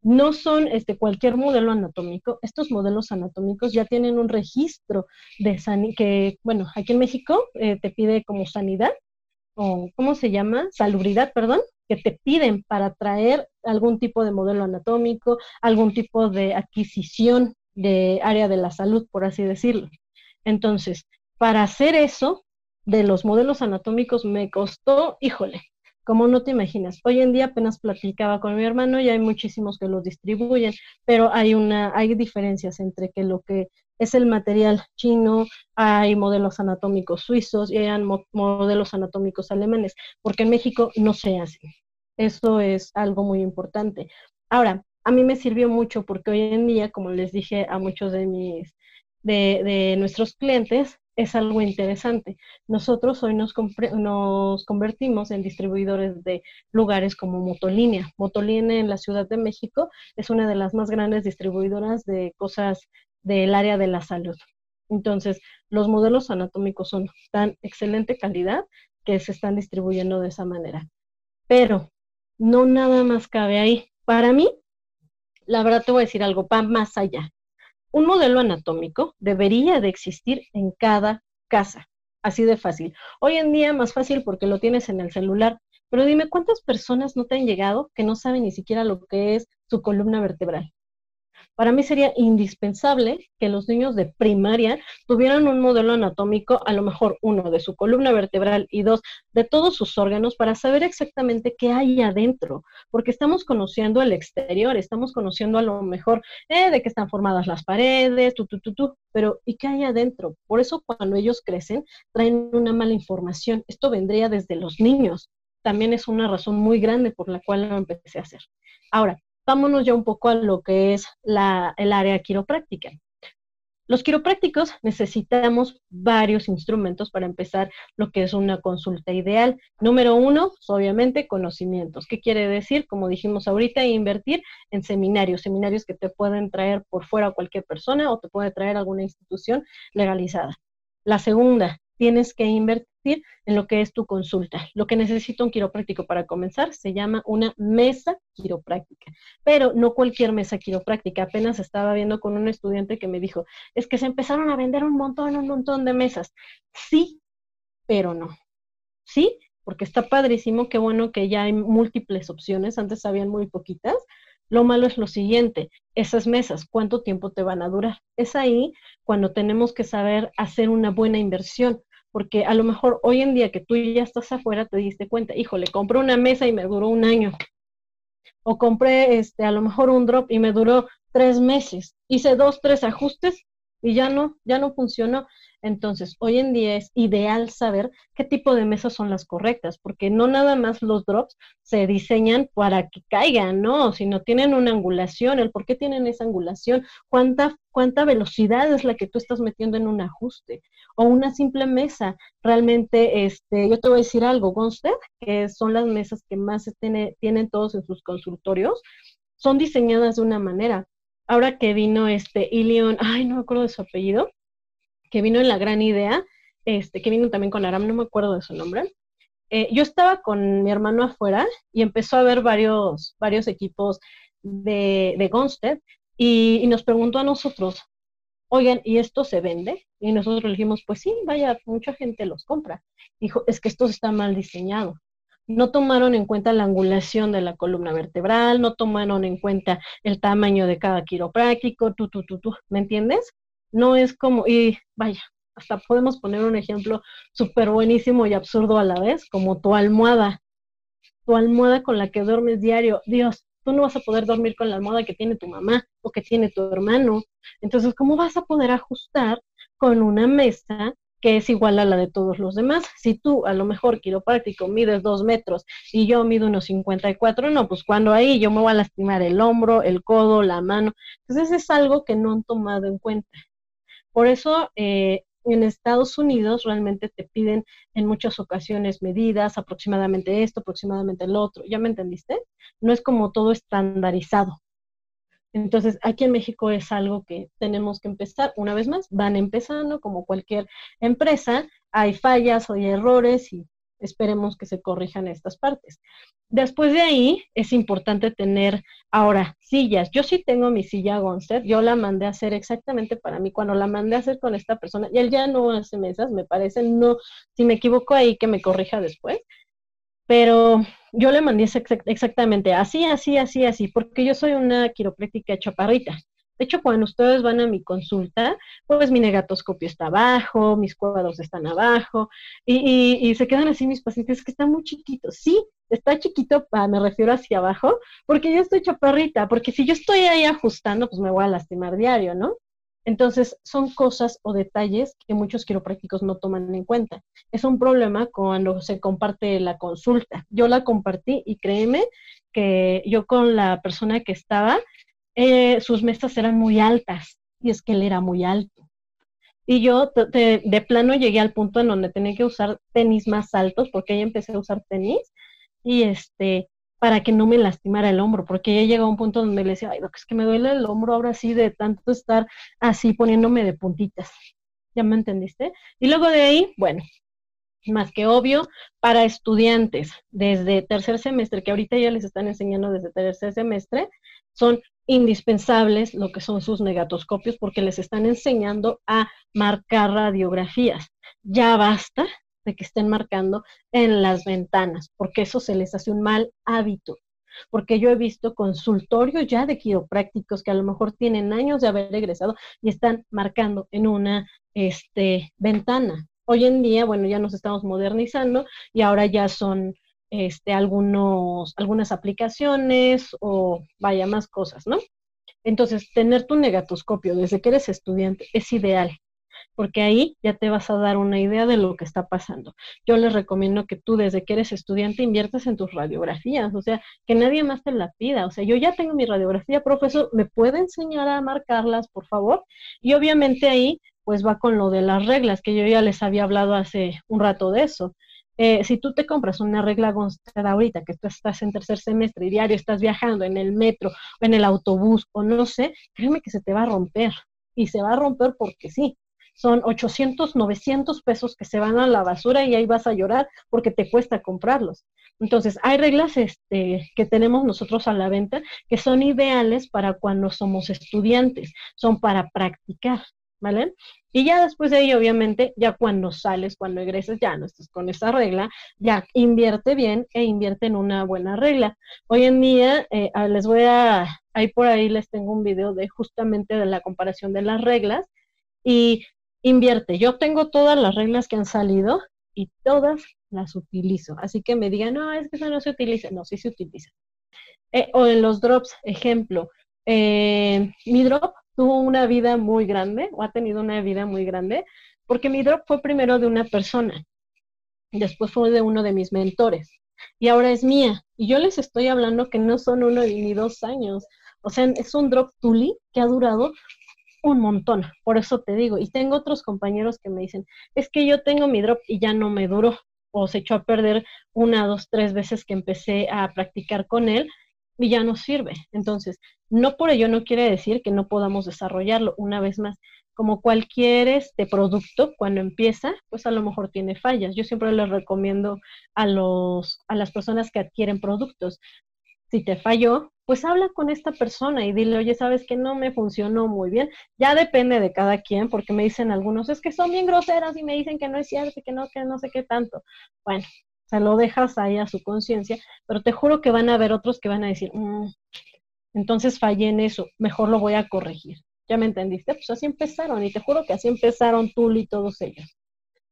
no son este, cualquier modelo anatómico. Estos modelos anatómicos ya tienen un registro de que, bueno, aquí en México eh, te pide como sanidad, o ¿cómo se llama? Salubridad, perdón que te piden para traer algún tipo de modelo anatómico, algún tipo de adquisición de área de la salud, por así decirlo. Entonces, para hacer eso de los modelos anatómicos me costó, híjole, como no te imaginas. Hoy en día apenas platicaba con mi hermano y hay muchísimos que los distribuyen, pero hay una hay diferencias entre que lo que es el material chino, hay modelos anatómicos suizos y hay modelos anatómicos alemanes, porque en México no se hace. Eso es algo muy importante. Ahora, a mí me sirvió mucho porque hoy en día, como les dije a muchos de mis de, de nuestros clientes, es algo interesante. Nosotros hoy nos, nos convertimos en distribuidores de lugares como Motolínea. Motolínea en la Ciudad de México es una de las más grandes distribuidoras de cosas del área de la salud. Entonces, los modelos anatómicos son tan excelente calidad que se están distribuyendo de esa manera. Pero no nada más cabe ahí. Para mí, la verdad te voy a decir algo, va más allá. un modelo anatómico debería de existir en cada casa, así de fácil. Hoy en día más fácil porque lo tienes en el celular, pero dime, ¿cuántas personas no te han llegado que no saben ni siquiera lo que es su columna vertebral? Para mí sería indispensable que los niños de primaria tuvieran un modelo anatómico, a lo mejor uno de su columna vertebral y dos de todos sus órganos para saber exactamente qué hay adentro, porque estamos conociendo el exterior, estamos conociendo a lo mejor eh, de qué están formadas las paredes, tu, tu, tu, tu, pero ¿y qué hay adentro? Por eso cuando ellos crecen traen una mala información. Esto vendría desde los niños. También es una razón muy grande por la cual lo empecé a hacer. Ahora, vámonos ya un poco a lo que es el área quiropráctica. Los quiroprácticos necesitamos varios instrumentos para empezar lo que es una consulta ideal. Número uno, pues, obviamente, conocimientos. ¿Qué quiere decir? Como dijimos ahorita, invertir en seminarios, seminarios que te pueden traer por fuera cualquier persona o te puede traer alguna institución legalizada. La segunda, tienes que invertir en lo que es tu consulta. Lo que necesita un quiropráctico para comenzar se llama una mesa quiropráctica, pero no cualquier mesa quiropráctica. Apenas estaba viendo con un estudiante que me dijo, es que se empezaron a vender un montón, un montón de mesas. Sí, pero no. Sí, porque está padrísimo, qué bueno que ya hay múltiples opciones, antes habían muy poquitas. Lo malo es lo siguiente, esas mesas, ¿cuánto tiempo te van a durar? Es ahí cuando tenemos que saber hacer una buena inversión porque a lo mejor hoy en día que tú ya estás afuera te diste cuenta, híjole, compré una mesa y me duró un año. O compré este, a lo mejor un drop y me duró tres meses. Hice dos, tres ajustes y ya no, ya no funcionó. Entonces, hoy en día es ideal saber qué tipo de mesas son las correctas, porque no nada más los drops se diseñan para que caigan, ¿no? Sino tienen una angulación, el por qué tienen esa angulación, cuánta, cuánta velocidad es la que tú estás metiendo en un ajuste, o una simple mesa. Realmente, este, yo te voy a decir algo, Gonstead, que son las mesas que más tiene, tienen todos en sus consultorios, son diseñadas de una manera. Ahora que vino este Ilion, ay, no me acuerdo de su apellido, que vino en la gran idea, este, que vino también con Aram, no me acuerdo de su nombre. Eh, yo estaba con mi hermano afuera y empezó a ver varios, varios equipos de, de Gonstead y, nos preguntó a nosotros, oigan, ¿y esto se vende? Y nosotros le dijimos, pues sí, vaya, mucha gente los compra. Dijo, es que esto está mal diseñado. No tomaron en cuenta la angulación de la columna vertebral, no tomaron en cuenta el tamaño de cada quiropráctico, tú, tú, tú, tú, ¿me entiendes? no es como, y vaya, hasta podemos poner un ejemplo súper buenísimo y absurdo a la vez, como tu almohada, tu almohada con la que duermes diario. Dios, tú no vas a poder dormir con la almohada que tiene tu mamá o que tiene tu hermano. Entonces, ¿cómo vas a poder ajustar con una mesa que es igual a la de todos los demás. Si tú a lo mejor quiropráctico mides dos metros y yo mido unos 54, no, pues cuando ahí yo me voy a lastimar el hombro, el codo, la mano. Entonces es algo que no han tomado en cuenta. Por eso eh, en Estados Unidos realmente te piden en muchas ocasiones medidas, aproximadamente esto, aproximadamente el otro. ¿Ya me entendiste? No es como todo estandarizado. Entonces, aquí en México es algo que tenemos que empezar. Una vez más, van empezando como cualquier empresa. Hay fallas, hay errores y esperemos que se corrijan estas partes. Después de ahí, es importante tener ahora sillas. Yo sí tengo mi silla Gonster, yo la mandé a hacer exactamente para mí. Cuando la mandé a hacer con esta persona, y él ya no hace mesas, me parece, no, si me equivoco ahí, que me corrija después. Pero yo le mandé exactamente así, así, así, así, porque yo soy una quiropráctica chaparrita. De hecho, cuando ustedes van a mi consulta, pues mi negatoscopio está abajo, mis cuadros están abajo, y, se quedan así mis pacientes que están muy chiquitos. Sí, está chiquito, me refiero hacia abajo, porque yo estoy chaparrita, porque si yo estoy ahí ajustando, pues me voy a lastimar diario, ¿no? Entonces, son cosas o detalles que muchos quiroprácticos no toman en cuenta. Es un problema cuando se comparte la consulta. Yo la compartí y créeme que yo con la persona que estaba, eh, sus mesas eran muy altas y es que él era muy alto. Y yo de, plano llegué al punto en donde tenía que usar tenis más altos porque ahí empecé a usar tenis y este para que no me lastimara el hombro, porque ya llegó a un punto donde le decía, ay, es que me duele el hombro ahora sí de tanto estar así poniéndome de puntitas. ¿Ya me entendiste? Y luego de ahí, bueno, más que obvio, para estudiantes desde tercer semestre, que ahorita ya les están enseñando desde tercer semestre, son indispensables lo que son sus negatoscopios porque les están enseñando a marcar radiografías. Ya basta de que estén marcando en las ventanas, porque eso se les hace un mal hábito. Porque yo he visto consultorios ya de quiroprácticos que a lo mejor tienen años de haber egresado y están marcando en una este, ventana. Hoy en día, bueno, ya nos estamos modernizando y ahora ya son este, algunos, algunas aplicaciones o vaya más cosas, ¿no? Entonces, tener tu negatoscopio desde que eres estudiante es ideal, porque ahí ya te vas a dar una idea de lo que está pasando. Yo les recomiendo que tú desde que eres estudiante inviertas en tus radiografías, o sea, que nadie más te la pida. O sea, yo ya tengo mi radiografía, profesor, ¿me puede enseñar a marcarlas, por favor? Y obviamente ahí pues va con lo de las reglas, que yo ya les había hablado hace un rato de eso. Eh, si tú te compras una regla González ahorita, que tú estás en tercer semestre y diario estás viajando en el metro o en el autobús o no sé, créeme que se te va a romper. Y se va a romper porque sí. Son 800, 900 pesos que se van a la basura y ahí vas a llorar porque te cuesta comprarlos. Entonces, hay reglas este, que tenemos nosotros a la venta que son ideales para cuando somos estudiantes, son para practicar. ¿vale? Y ya después de ahí, obviamente, ya cuando sales, cuando egreses, ya no estás con esa regla, ya invierte bien e invierte en una buena regla. Hoy en día, eh, ah, les voy a, ahí por ahí les tengo un video de justamente de la comparación de las reglas y invierte. Yo tengo todas las reglas que han salido y todas las utilizo. Así que me digan, no, es que eso no se utiliza. No, sí se utiliza. Eh, o en los drops, ejemplo, eh, mi drop tuvo una vida muy grande o ha tenido una vida muy grande porque mi drop fue primero de una persona, después fue de uno de mis mentores y ahora es mía. Y yo les estoy hablando que no son uno ni dos años. O sea, es un drop Tuli que ha durado un montón. Por eso te digo. Y tengo otros compañeros que me dicen, es que yo tengo mi drop y ya no me duró. O se echó a perder una, dos, tres veces que empecé a practicar con él y ya no sirve. Entonces, no por ello no quiere decir que no podamos desarrollarlo. Una vez más, como cualquier este producto, cuando empieza, pues a lo mejor tiene fallas. Yo siempre les recomiendo a, los, a las personas que adquieren productos, si te falló, pues habla con esta persona y dile, oye, sabes que no me funcionó muy bien. Ya depende de cada quien, porque me dicen algunos, es que son bien groseras y me dicen que no es cierto, que no, que no sé qué tanto. Bueno, se lo dejas ahí a su conciencia, pero te juro que van a haber otros que van a decir, mm, entonces fallé en eso, mejor lo voy a corregir. ¿Ya me entendiste? Pues así empezaron y te juro que así empezaron tú y todos ellos.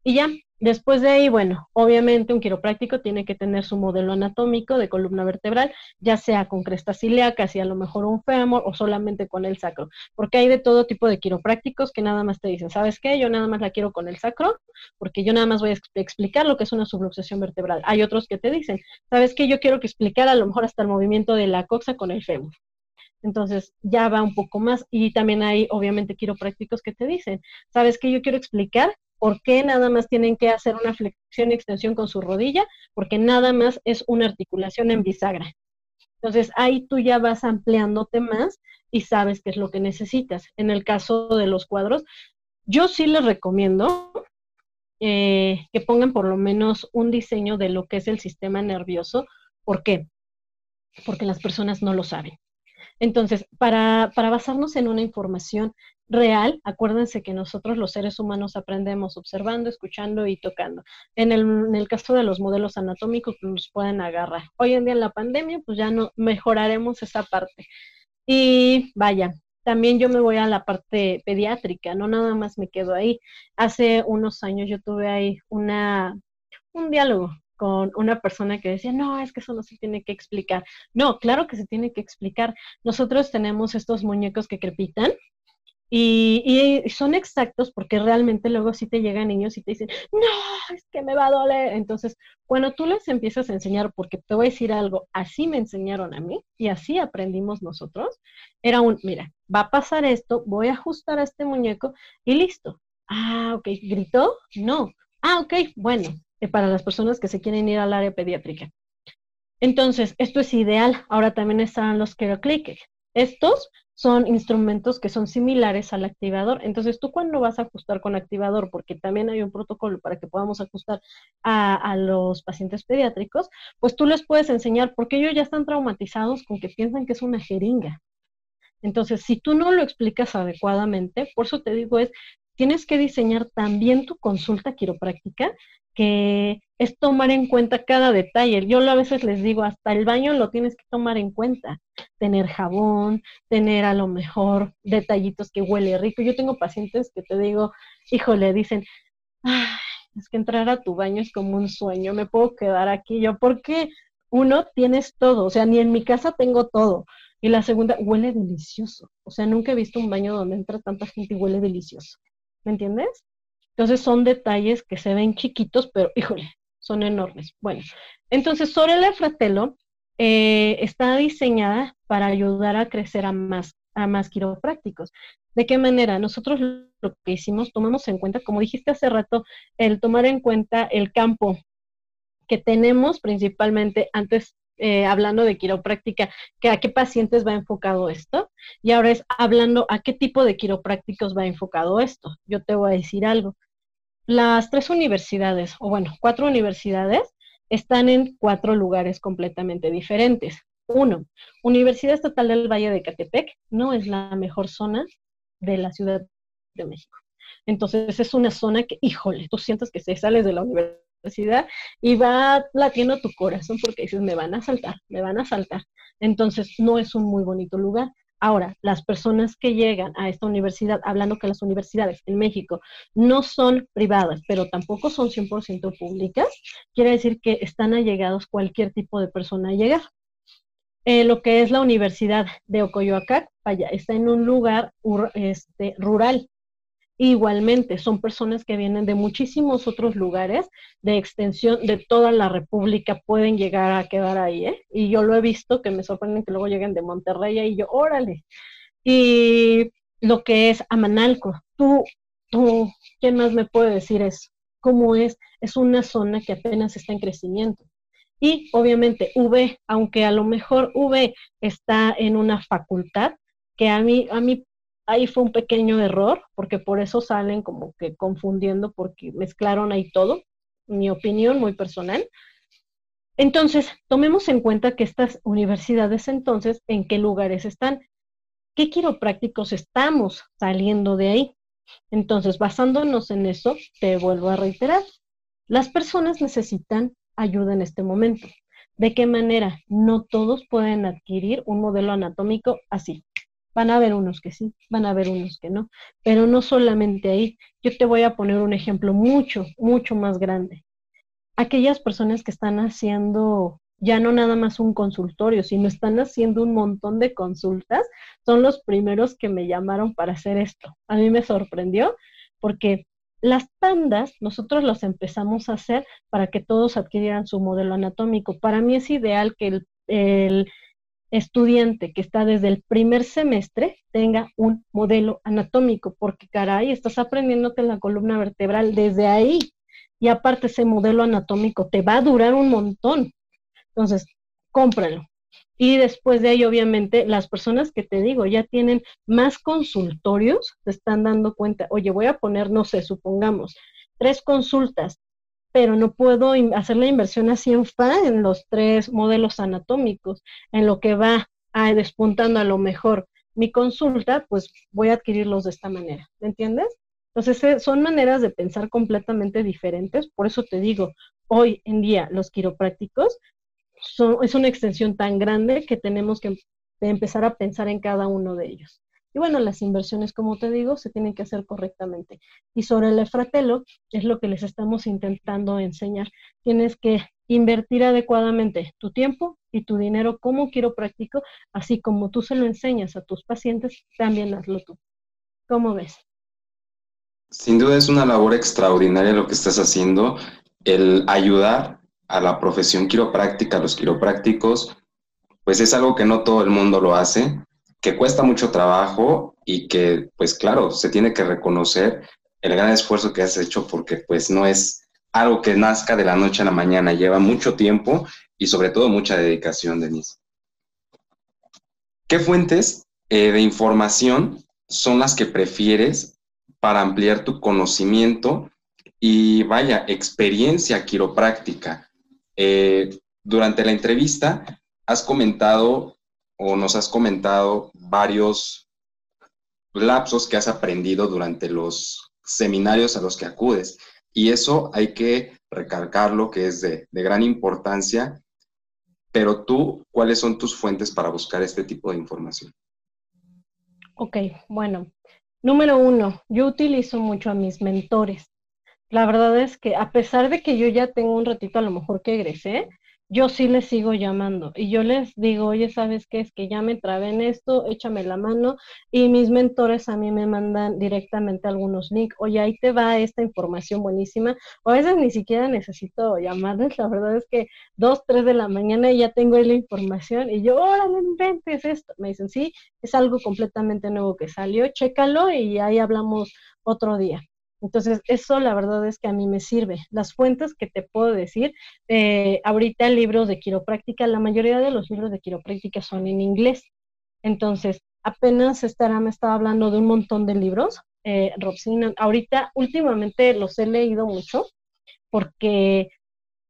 Y ya, después de ahí, bueno, obviamente un quiropráctico tiene que tener su modelo anatómico de columna vertebral, ya sea con crestas ilíacas y a lo mejor un fémur o solamente con el sacro, porque hay de todo tipo de quiroprácticos que nada más te dicen, ¿sabes qué? Yo nada más la quiero con el sacro, porque yo nada más voy a explicar lo que es una subluxación vertebral. Hay otros que te dicen, ¿sabes qué? Yo quiero que explicar a lo mejor hasta el movimiento de la coxa con el fémur. Entonces ya va un poco más y también hay obviamente quiroprácticos que te dicen, ¿sabes qué? Yo quiero explicar ¿Por qué nada más tienen que hacer una flexión y extensión con su rodilla? Porque nada más es una articulación en bisagra. Entonces ahí tú ya vas ampliándote más y sabes qué es lo que necesitas. En el caso de los cuadros, yo sí les recomiendo eh, que pongan por lo menos un diseño de lo que es el sistema nervioso. ¿Por qué? Porque las personas no lo saben. Entonces, para, para basarnos en una información real, acuérdense que nosotros los seres humanos aprendemos observando, escuchando y tocando. En el, en el caso de los modelos anatómicos pues, nos pueden agarrar. Hoy en día en la pandemia, pues ya no mejoraremos esa parte. Y vaya, también yo me voy a la parte pediátrica, no nada más me quedo ahí. Hace unos años yo tuve ahí una, un diálogo con una persona que decía, no, es que eso no se tiene que explicar. No, claro que se tiene que explicar. Nosotros tenemos estos muñecos que crepitan, y, son exactos porque realmente luego sí te llegan niños y te dicen, no, es que me va a doler. Entonces, cuando tú les empiezas a enseñar, porque te voy a decir algo, así me enseñaron a mí y así aprendimos nosotros, era un, mira, va a pasar esto, voy a ajustar a este muñeco y listo. Ah, ok, ¿gritó? No. Ah, ok, bueno, eh, para las personas que se quieren ir al área pediátrica. Entonces, esto es ideal. Ahora también están los click. Estos son instrumentos que son similares al activador. Entonces, tú cuando vas a ajustar con activador, porque también hay un protocolo para que podamos ajustar a, los pacientes pediátricos, pues tú les puedes enseñar, porque ellos ya están traumatizados con que piensan que es una jeringa. Entonces, si tú no lo explicas adecuadamente, por eso te digo es, tienes que diseñar también tu consulta quiropráctica, que es tomar en cuenta cada detalle. Yo a veces les digo, hasta el baño lo tienes que tomar en cuenta. Tener jabón, tener a lo mejor detallitos que huele rico. Yo tengo pacientes que te digo, híjole, dicen, es que entrar a tu baño es como un sueño, me puedo quedar aquí. Yo, porque uno tienes todo, o sea, ni en mi casa tengo todo. Y la segunda, huele delicioso. O sea, nunca he visto un baño donde entra tanta gente y huele delicioso. ¿Me entiendes? Entonces son detalles que se ven chiquitos, pero híjole, son enormes. Bueno, entonces Sorella Fratello eh, está diseñada para ayudar a crecer a más, a más quiroprácticos. ¿De qué manera? Nosotros lo que hicimos, tomamos en cuenta, como dijiste hace rato, el tomar en cuenta el campo que tenemos principalmente antes eh, hablando de quiropráctica, que a qué pacientes va enfocado esto, y ahora es hablando a qué tipo de quiroprácticos va enfocado esto. Yo te voy a decir algo. Las tres universidades, o bueno, cuatro universidades, están en cuatro lugares completamente diferentes. Uno, Universidad Estatal del Valle de Catepec no es la mejor zona de la Ciudad de México. Entonces es una zona que, híjole, tú sientes que se sales de la universidad y va latiendo tu corazón porque dices, me van a saltar, me van a saltar. Entonces, no es un muy bonito lugar. Ahora, las personas que llegan a esta universidad, hablando que las universidades en México no son privadas, pero tampoco son 100% públicas, quiere decir que están allegados cualquier tipo de persona a llegar. Eh, lo que es la Universidad de Ocoyoacac, vaya, está en un lugar este, rural, Igualmente, son personas que vienen de muchísimos otros lugares de extensión de toda la República, pueden llegar a quedar ahí, ¿eh? Y yo lo he visto, que me sorprenden que luego lleguen de Monterrey y yo, órale. Y lo que es Amanalco, tú, tú, ¿quién más me puede decir eso? ¿Cómo es? Es una zona que apenas está en crecimiento. Y obviamente V, aunque a lo mejor V está en una facultad, que a mí, a mí ahí fue un pequeño error, porque por eso salen como que confundiendo, porque mezclaron ahí todo, mi opinión muy personal. Entonces, tomemos en cuenta que estas universidades entonces, ¿en qué lugares están? ¿Qué quiroprácticos estamos saliendo de ahí? Entonces, basándonos en eso, te vuelvo a reiterar, las personas necesitan ayuda en este momento. ¿De qué manera? No todos pueden adquirir un modelo anatómico así. Van a haber unos que sí, van a haber unos que no, pero no solamente ahí. Yo te voy a poner un ejemplo mucho, mucho más grande. Aquellas personas que están haciendo ya no nada más un consultorio, sino están haciendo un montón de consultas, son los primeros que me llamaron para hacer esto. A mí me sorprendió porque las tandas nosotros los empezamos a hacer para que todos adquirieran su modelo anatómico. Para mí es ideal que el, el estudiante que está desde el primer semestre tenga un modelo anatómico, porque caray, estás aprendiéndote la columna vertebral desde ahí. Y aparte ese modelo anatómico te va a durar un montón. Entonces, cómpralo. Y después de ahí, obviamente, las personas que te digo ya tienen más consultorios, se están dando cuenta, oye, voy a poner, no sé, supongamos, tres consultas pero no puedo hacer la inversión así en fa en los tres modelos anatómicos, en lo que va a, despuntando a lo mejor mi consulta, pues voy a adquirirlos de esta manera, ¿me entiendes? Entonces eh, son maneras de pensar completamente diferentes, por eso te digo, hoy en día los quiroprácticos son, es una extensión tan grande que tenemos que empezar a pensar en cada uno de ellos. Y bueno, las inversiones, como te digo, se tienen que hacer correctamente. Y sobre el efratelo, es lo que les estamos intentando enseñar. Tienes que invertir adecuadamente tu tiempo y tu dinero como quiropráctico, así como tú se lo enseñas a tus pacientes, también hazlo tú. ¿Cómo ves? Sin duda es una labor extraordinaria lo que estás haciendo, el ayudar a la profesión quiropráctica, a los quiroprácticos, pues es algo que no todo el mundo lo hace que cuesta mucho trabajo y que, pues claro, se tiene que reconocer el gran esfuerzo que has hecho porque pues no es algo que nazca de la noche a la mañana, lleva mucho tiempo y sobre todo mucha dedicación, Denise. ¿Qué fuentes eh, de información son las que prefieres para ampliar tu conocimiento y vaya, experiencia quiropráctica? Eh, durante la entrevista has comentado o nos has comentado varios lapsos que has aprendido durante los seminarios a los que acudes. Y eso hay que recalcarlo, que es de, gran importancia. Pero tú, ¿cuáles son tus fuentes para buscar este tipo de información? Ok, bueno, número uno, yo utilizo mucho a mis mentores. La verdad es que a pesar de que yo ya tengo un ratito a lo mejor que egresé, yo sí les sigo llamando y yo les digo, oye, ¿sabes qué? Es que ya me trabé en esto, échame la mano y mis mentores a mí me mandan directamente algunos links, oye, ahí te va esta información buenísima, o a veces ni siquiera necesito llamarles, la verdad es que dos, tres de la mañana ya tengo ahí la información y yo, órale, inventes esto, me dicen, sí, es algo completamente nuevo que salió, chécalo y ahí hablamos otro día. Entonces, eso la verdad es que a mí me sirve. Las fuentes que te puedo decir, eh, ahorita libros de quiropráctica, la mayoría de los libros de quiropráctica son en inglés. Entonces, apenas estará, me estaba hablando de un montón de libros. Eh, ahorita, últimamente los he leído mucho porque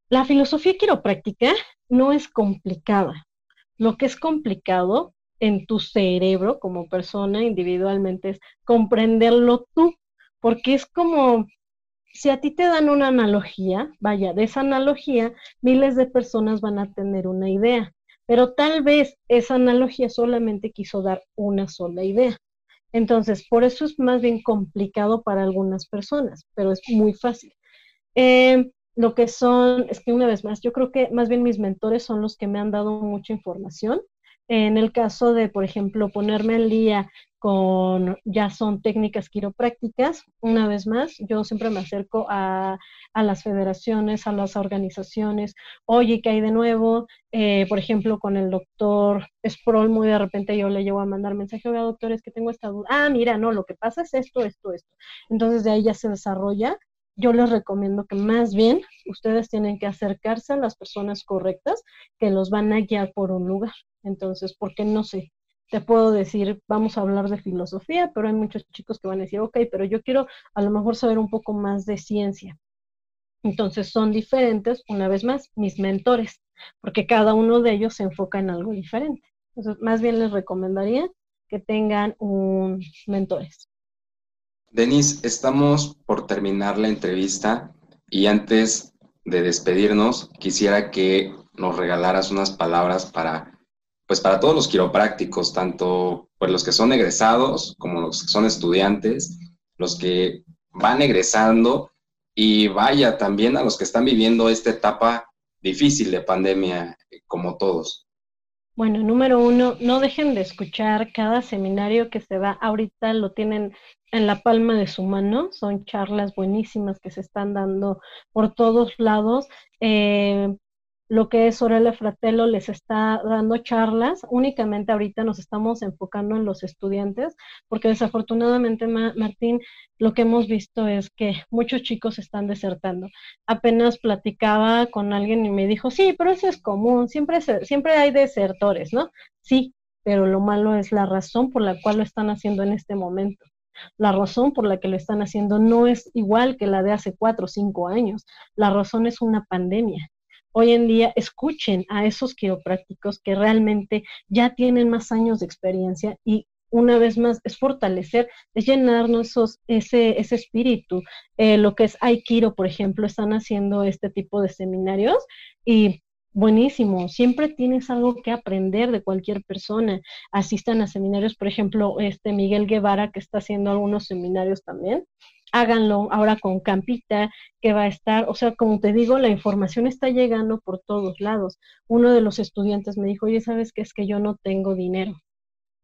la filosofía quiropráctica no es complicada. Lo que es complicado en tu cerebro como persona individualmente es comprenderlo tú porque es como si a ti te dan una analogía, vaya, de esa analogía miles de personas van a tener una idea, pero tal vez esa analogía solamente quiso dar una sola idea. Entonces, por eso es más bien complicado para algunas personas, pero es muy fácil. Eh, lo que son, es que una vez más, yo creo que más bien mis mentores son los que me han dado mucha información. En el caso de, por ejemplo, ponerme al día con, ya son técnicas quiroprácticas. Una vez más, yo siempre me acerco a, las federaciones, a las organizaciones. Oye, ¿qué hay de nuevo? Eh, por ejemplo, con el doctor Sproul, muy de repente yo le llevo a mandar mensaje, oiga, doctor, es que tengo esta duda. Ah, mira, no, lo que pasa es esto, esto, esto. Entonces de ahí ya se desarrolla. Yo les recomiendo que más bien ustedes tienen que acercarse a las personas correctas que los van a guiar por un lugar. Entonces, porque no sé, te puedo decir, vamos a hablar de filosofía, pero hay muchos chicos que van a decir, ok, pero yo quiero a lo mejor saber un poco más de ciencia. Entonces son diferentes, una vez más, mis mentores, porque cada uno de ellos se enfoca en algo diferente. Entonces, más bien les recomendaría que tengan un mentores. Denise, estamos por terminar la entrevista y antes de despedirnos, quisiera que nos regalaras unas palabras para pues para todos los quiroprácticos, tanto pues los que son egresados como los que son estudiantes, los que van egresando y vaya también a los que están viviendo esta etapa difícil de pandemia como todos. Bueno, número uno, no dejen de escuchar cada seminario que se da. Ahorita lo tienen en la palma de su mano. Son charlas buenísimas que se están dando por todos lados. Eh, lo que es Orele Fratello les está dando charlas. Únicamente ahorita nos estamos enfocando en los estudiantes, porque desafortunadamente, Martín, lo que hemos visto es que muchos chicos están desertando. Apenas platicaba con alguien y me dijo, sí, pero eso es común, siempre, siempre hay desertores, ¿no? Sí, pero lo malo es la razón por la cual lo están haciendo en este momento. La razón por la que lo están haciendo no es igual que la de hace cuatro o cinco años. La razón es una pandemia hoy en día escuchen a esos quiroprácticos que realmente ya tienen más años de experiencia y una vez más es fortalecer, es llenarnos esos, ese, ese espíritu. Eh, lo que es Aikido, por ejemplo, están haciendo este tipo de seminarios y buenísimo, siempre tienes algo que aprender de cualquier persona. Asistan a seminarios, por ejemplo, este Miguel Guevara que está haciendo algunos seminarios también háganlo ahora con Campita, que va a estar, o sea, como te digo, la información está llegando por todos lados. Uno de los estudiantes me dijo, oye, ¿sabes qué? Es que yo no tengo dinero.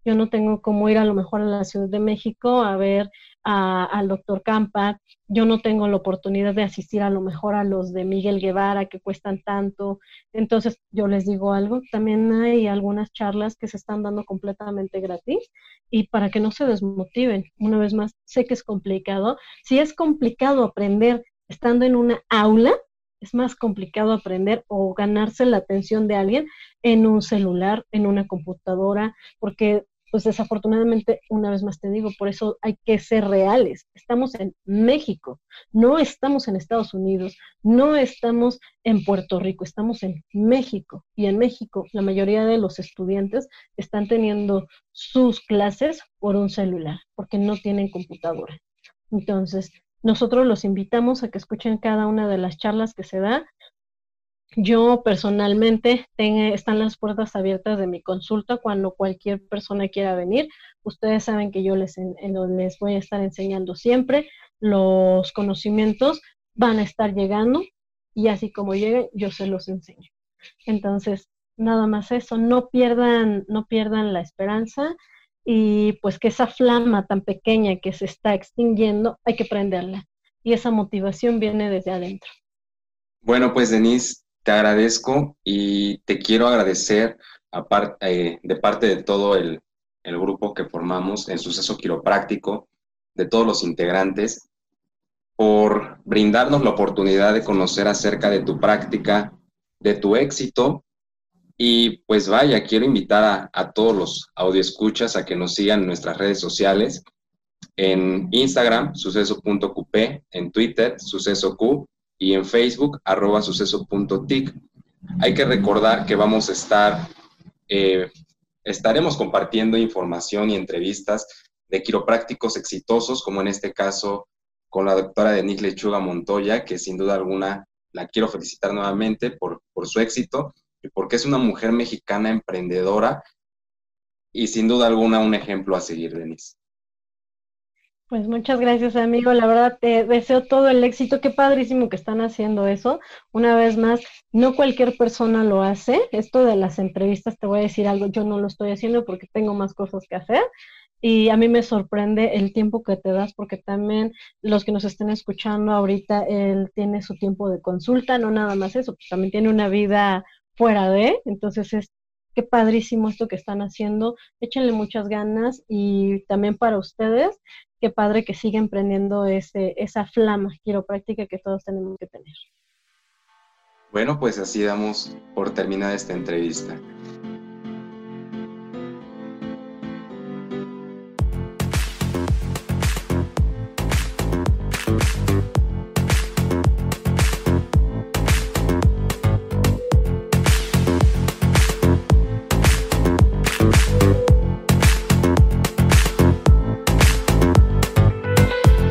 Yo no tengo cómo ir a lo mejor a la Ciudad de México a ver al doctor Campa, yo no tengo la oportunidad de asistir a lo mejor a los de Miguel Guevara que cuestan tanto. Entonces, yo les digo algo, también hay algunas charlas que se están dando completamente gratis y para que no se desmotiven. Una vez más, sé que es complicado. Si es complicado aprender estando en una aula, es más complicado aprender o ganarse la atención de alguien en un celular, en una computadora, porque pues desafortunadamente, una vez más te digo, por eso hay que ser reales. Estamos en México, no estamos en Estados Unidos, no estamos en Puerto Rico, estamos en México. Y en México la mayoría de los estudiantes están teniendo sus clases por un celular, porque no tienen computadora. Entonces, nosotros los invitamos a que escuchen cada una de las charlas que se da yo personalmente tengo, están las puertas abiertas de mi consulta cuando cualquier persona quiera venir. Ustedes saben que yo les, les voy a estar enseñando siempre. Los conocimientos van a estar llegando y así como lleguen, yo se los enseño. Entonces, nada más eso, no pierdan, no pierdan la esperanza y pues que esa flama tan pequeña que se está extinguiendo, hay que prenderla. Y esa motivación viene desde adentro. Bueno, pues Denise, te agradezco y te quiero agradecer eh, de parte de todo el, grupo que formamos en Suceso Quiropráctico, de todos los integrantes, por brindarnos la oportunidad de conocer acerca de tu práctica, de tu éxito. Y pues vaya, quiero invitar a, todos los audioescuchas a que nos sigan en nuestras redes sociales, en Instagram, suceso.qp, en Twitter, sucesoq, y en Facebook, arroba suceso.tic. Hay que recordar que vamos a estar, eh, estaremos compartiendo información y entrevistas de quiroprácticos exitosos, como en este caso con la doctora Denise Lechuga Montoya, que sin duda alguna la quiero felicitar nuevamente por, por su éxito porque es una mujer mexicana emprendedora y sin duda alguna un ejemplo a seguir, Denise. Pues muchas gracias, amigo. La verdad te deseo todo el éxito. Qué padrísimo que están haciendo eso. Una vez más, no cualquier persona lo hace. Esto de las entrevistas, te voy a decir algo, yo no lo estoy haciendo porque tengo más cosas que hacer. Y a mí me sorprende el tiempo que te das, porque también los que nos estén escuchando ahorita, él tiene su tiempo de consulta, no nada más eso, pues también tiene una vida fuera de, entonces es qué padrísimo esto que están haciendo, échenle muchas ganas y también para ustedes, qué padre que siga emprendiendo ese, esa flama quiropráctica que todos tenemos que tener. Bueno, pues así damos por terminada esta entrevista.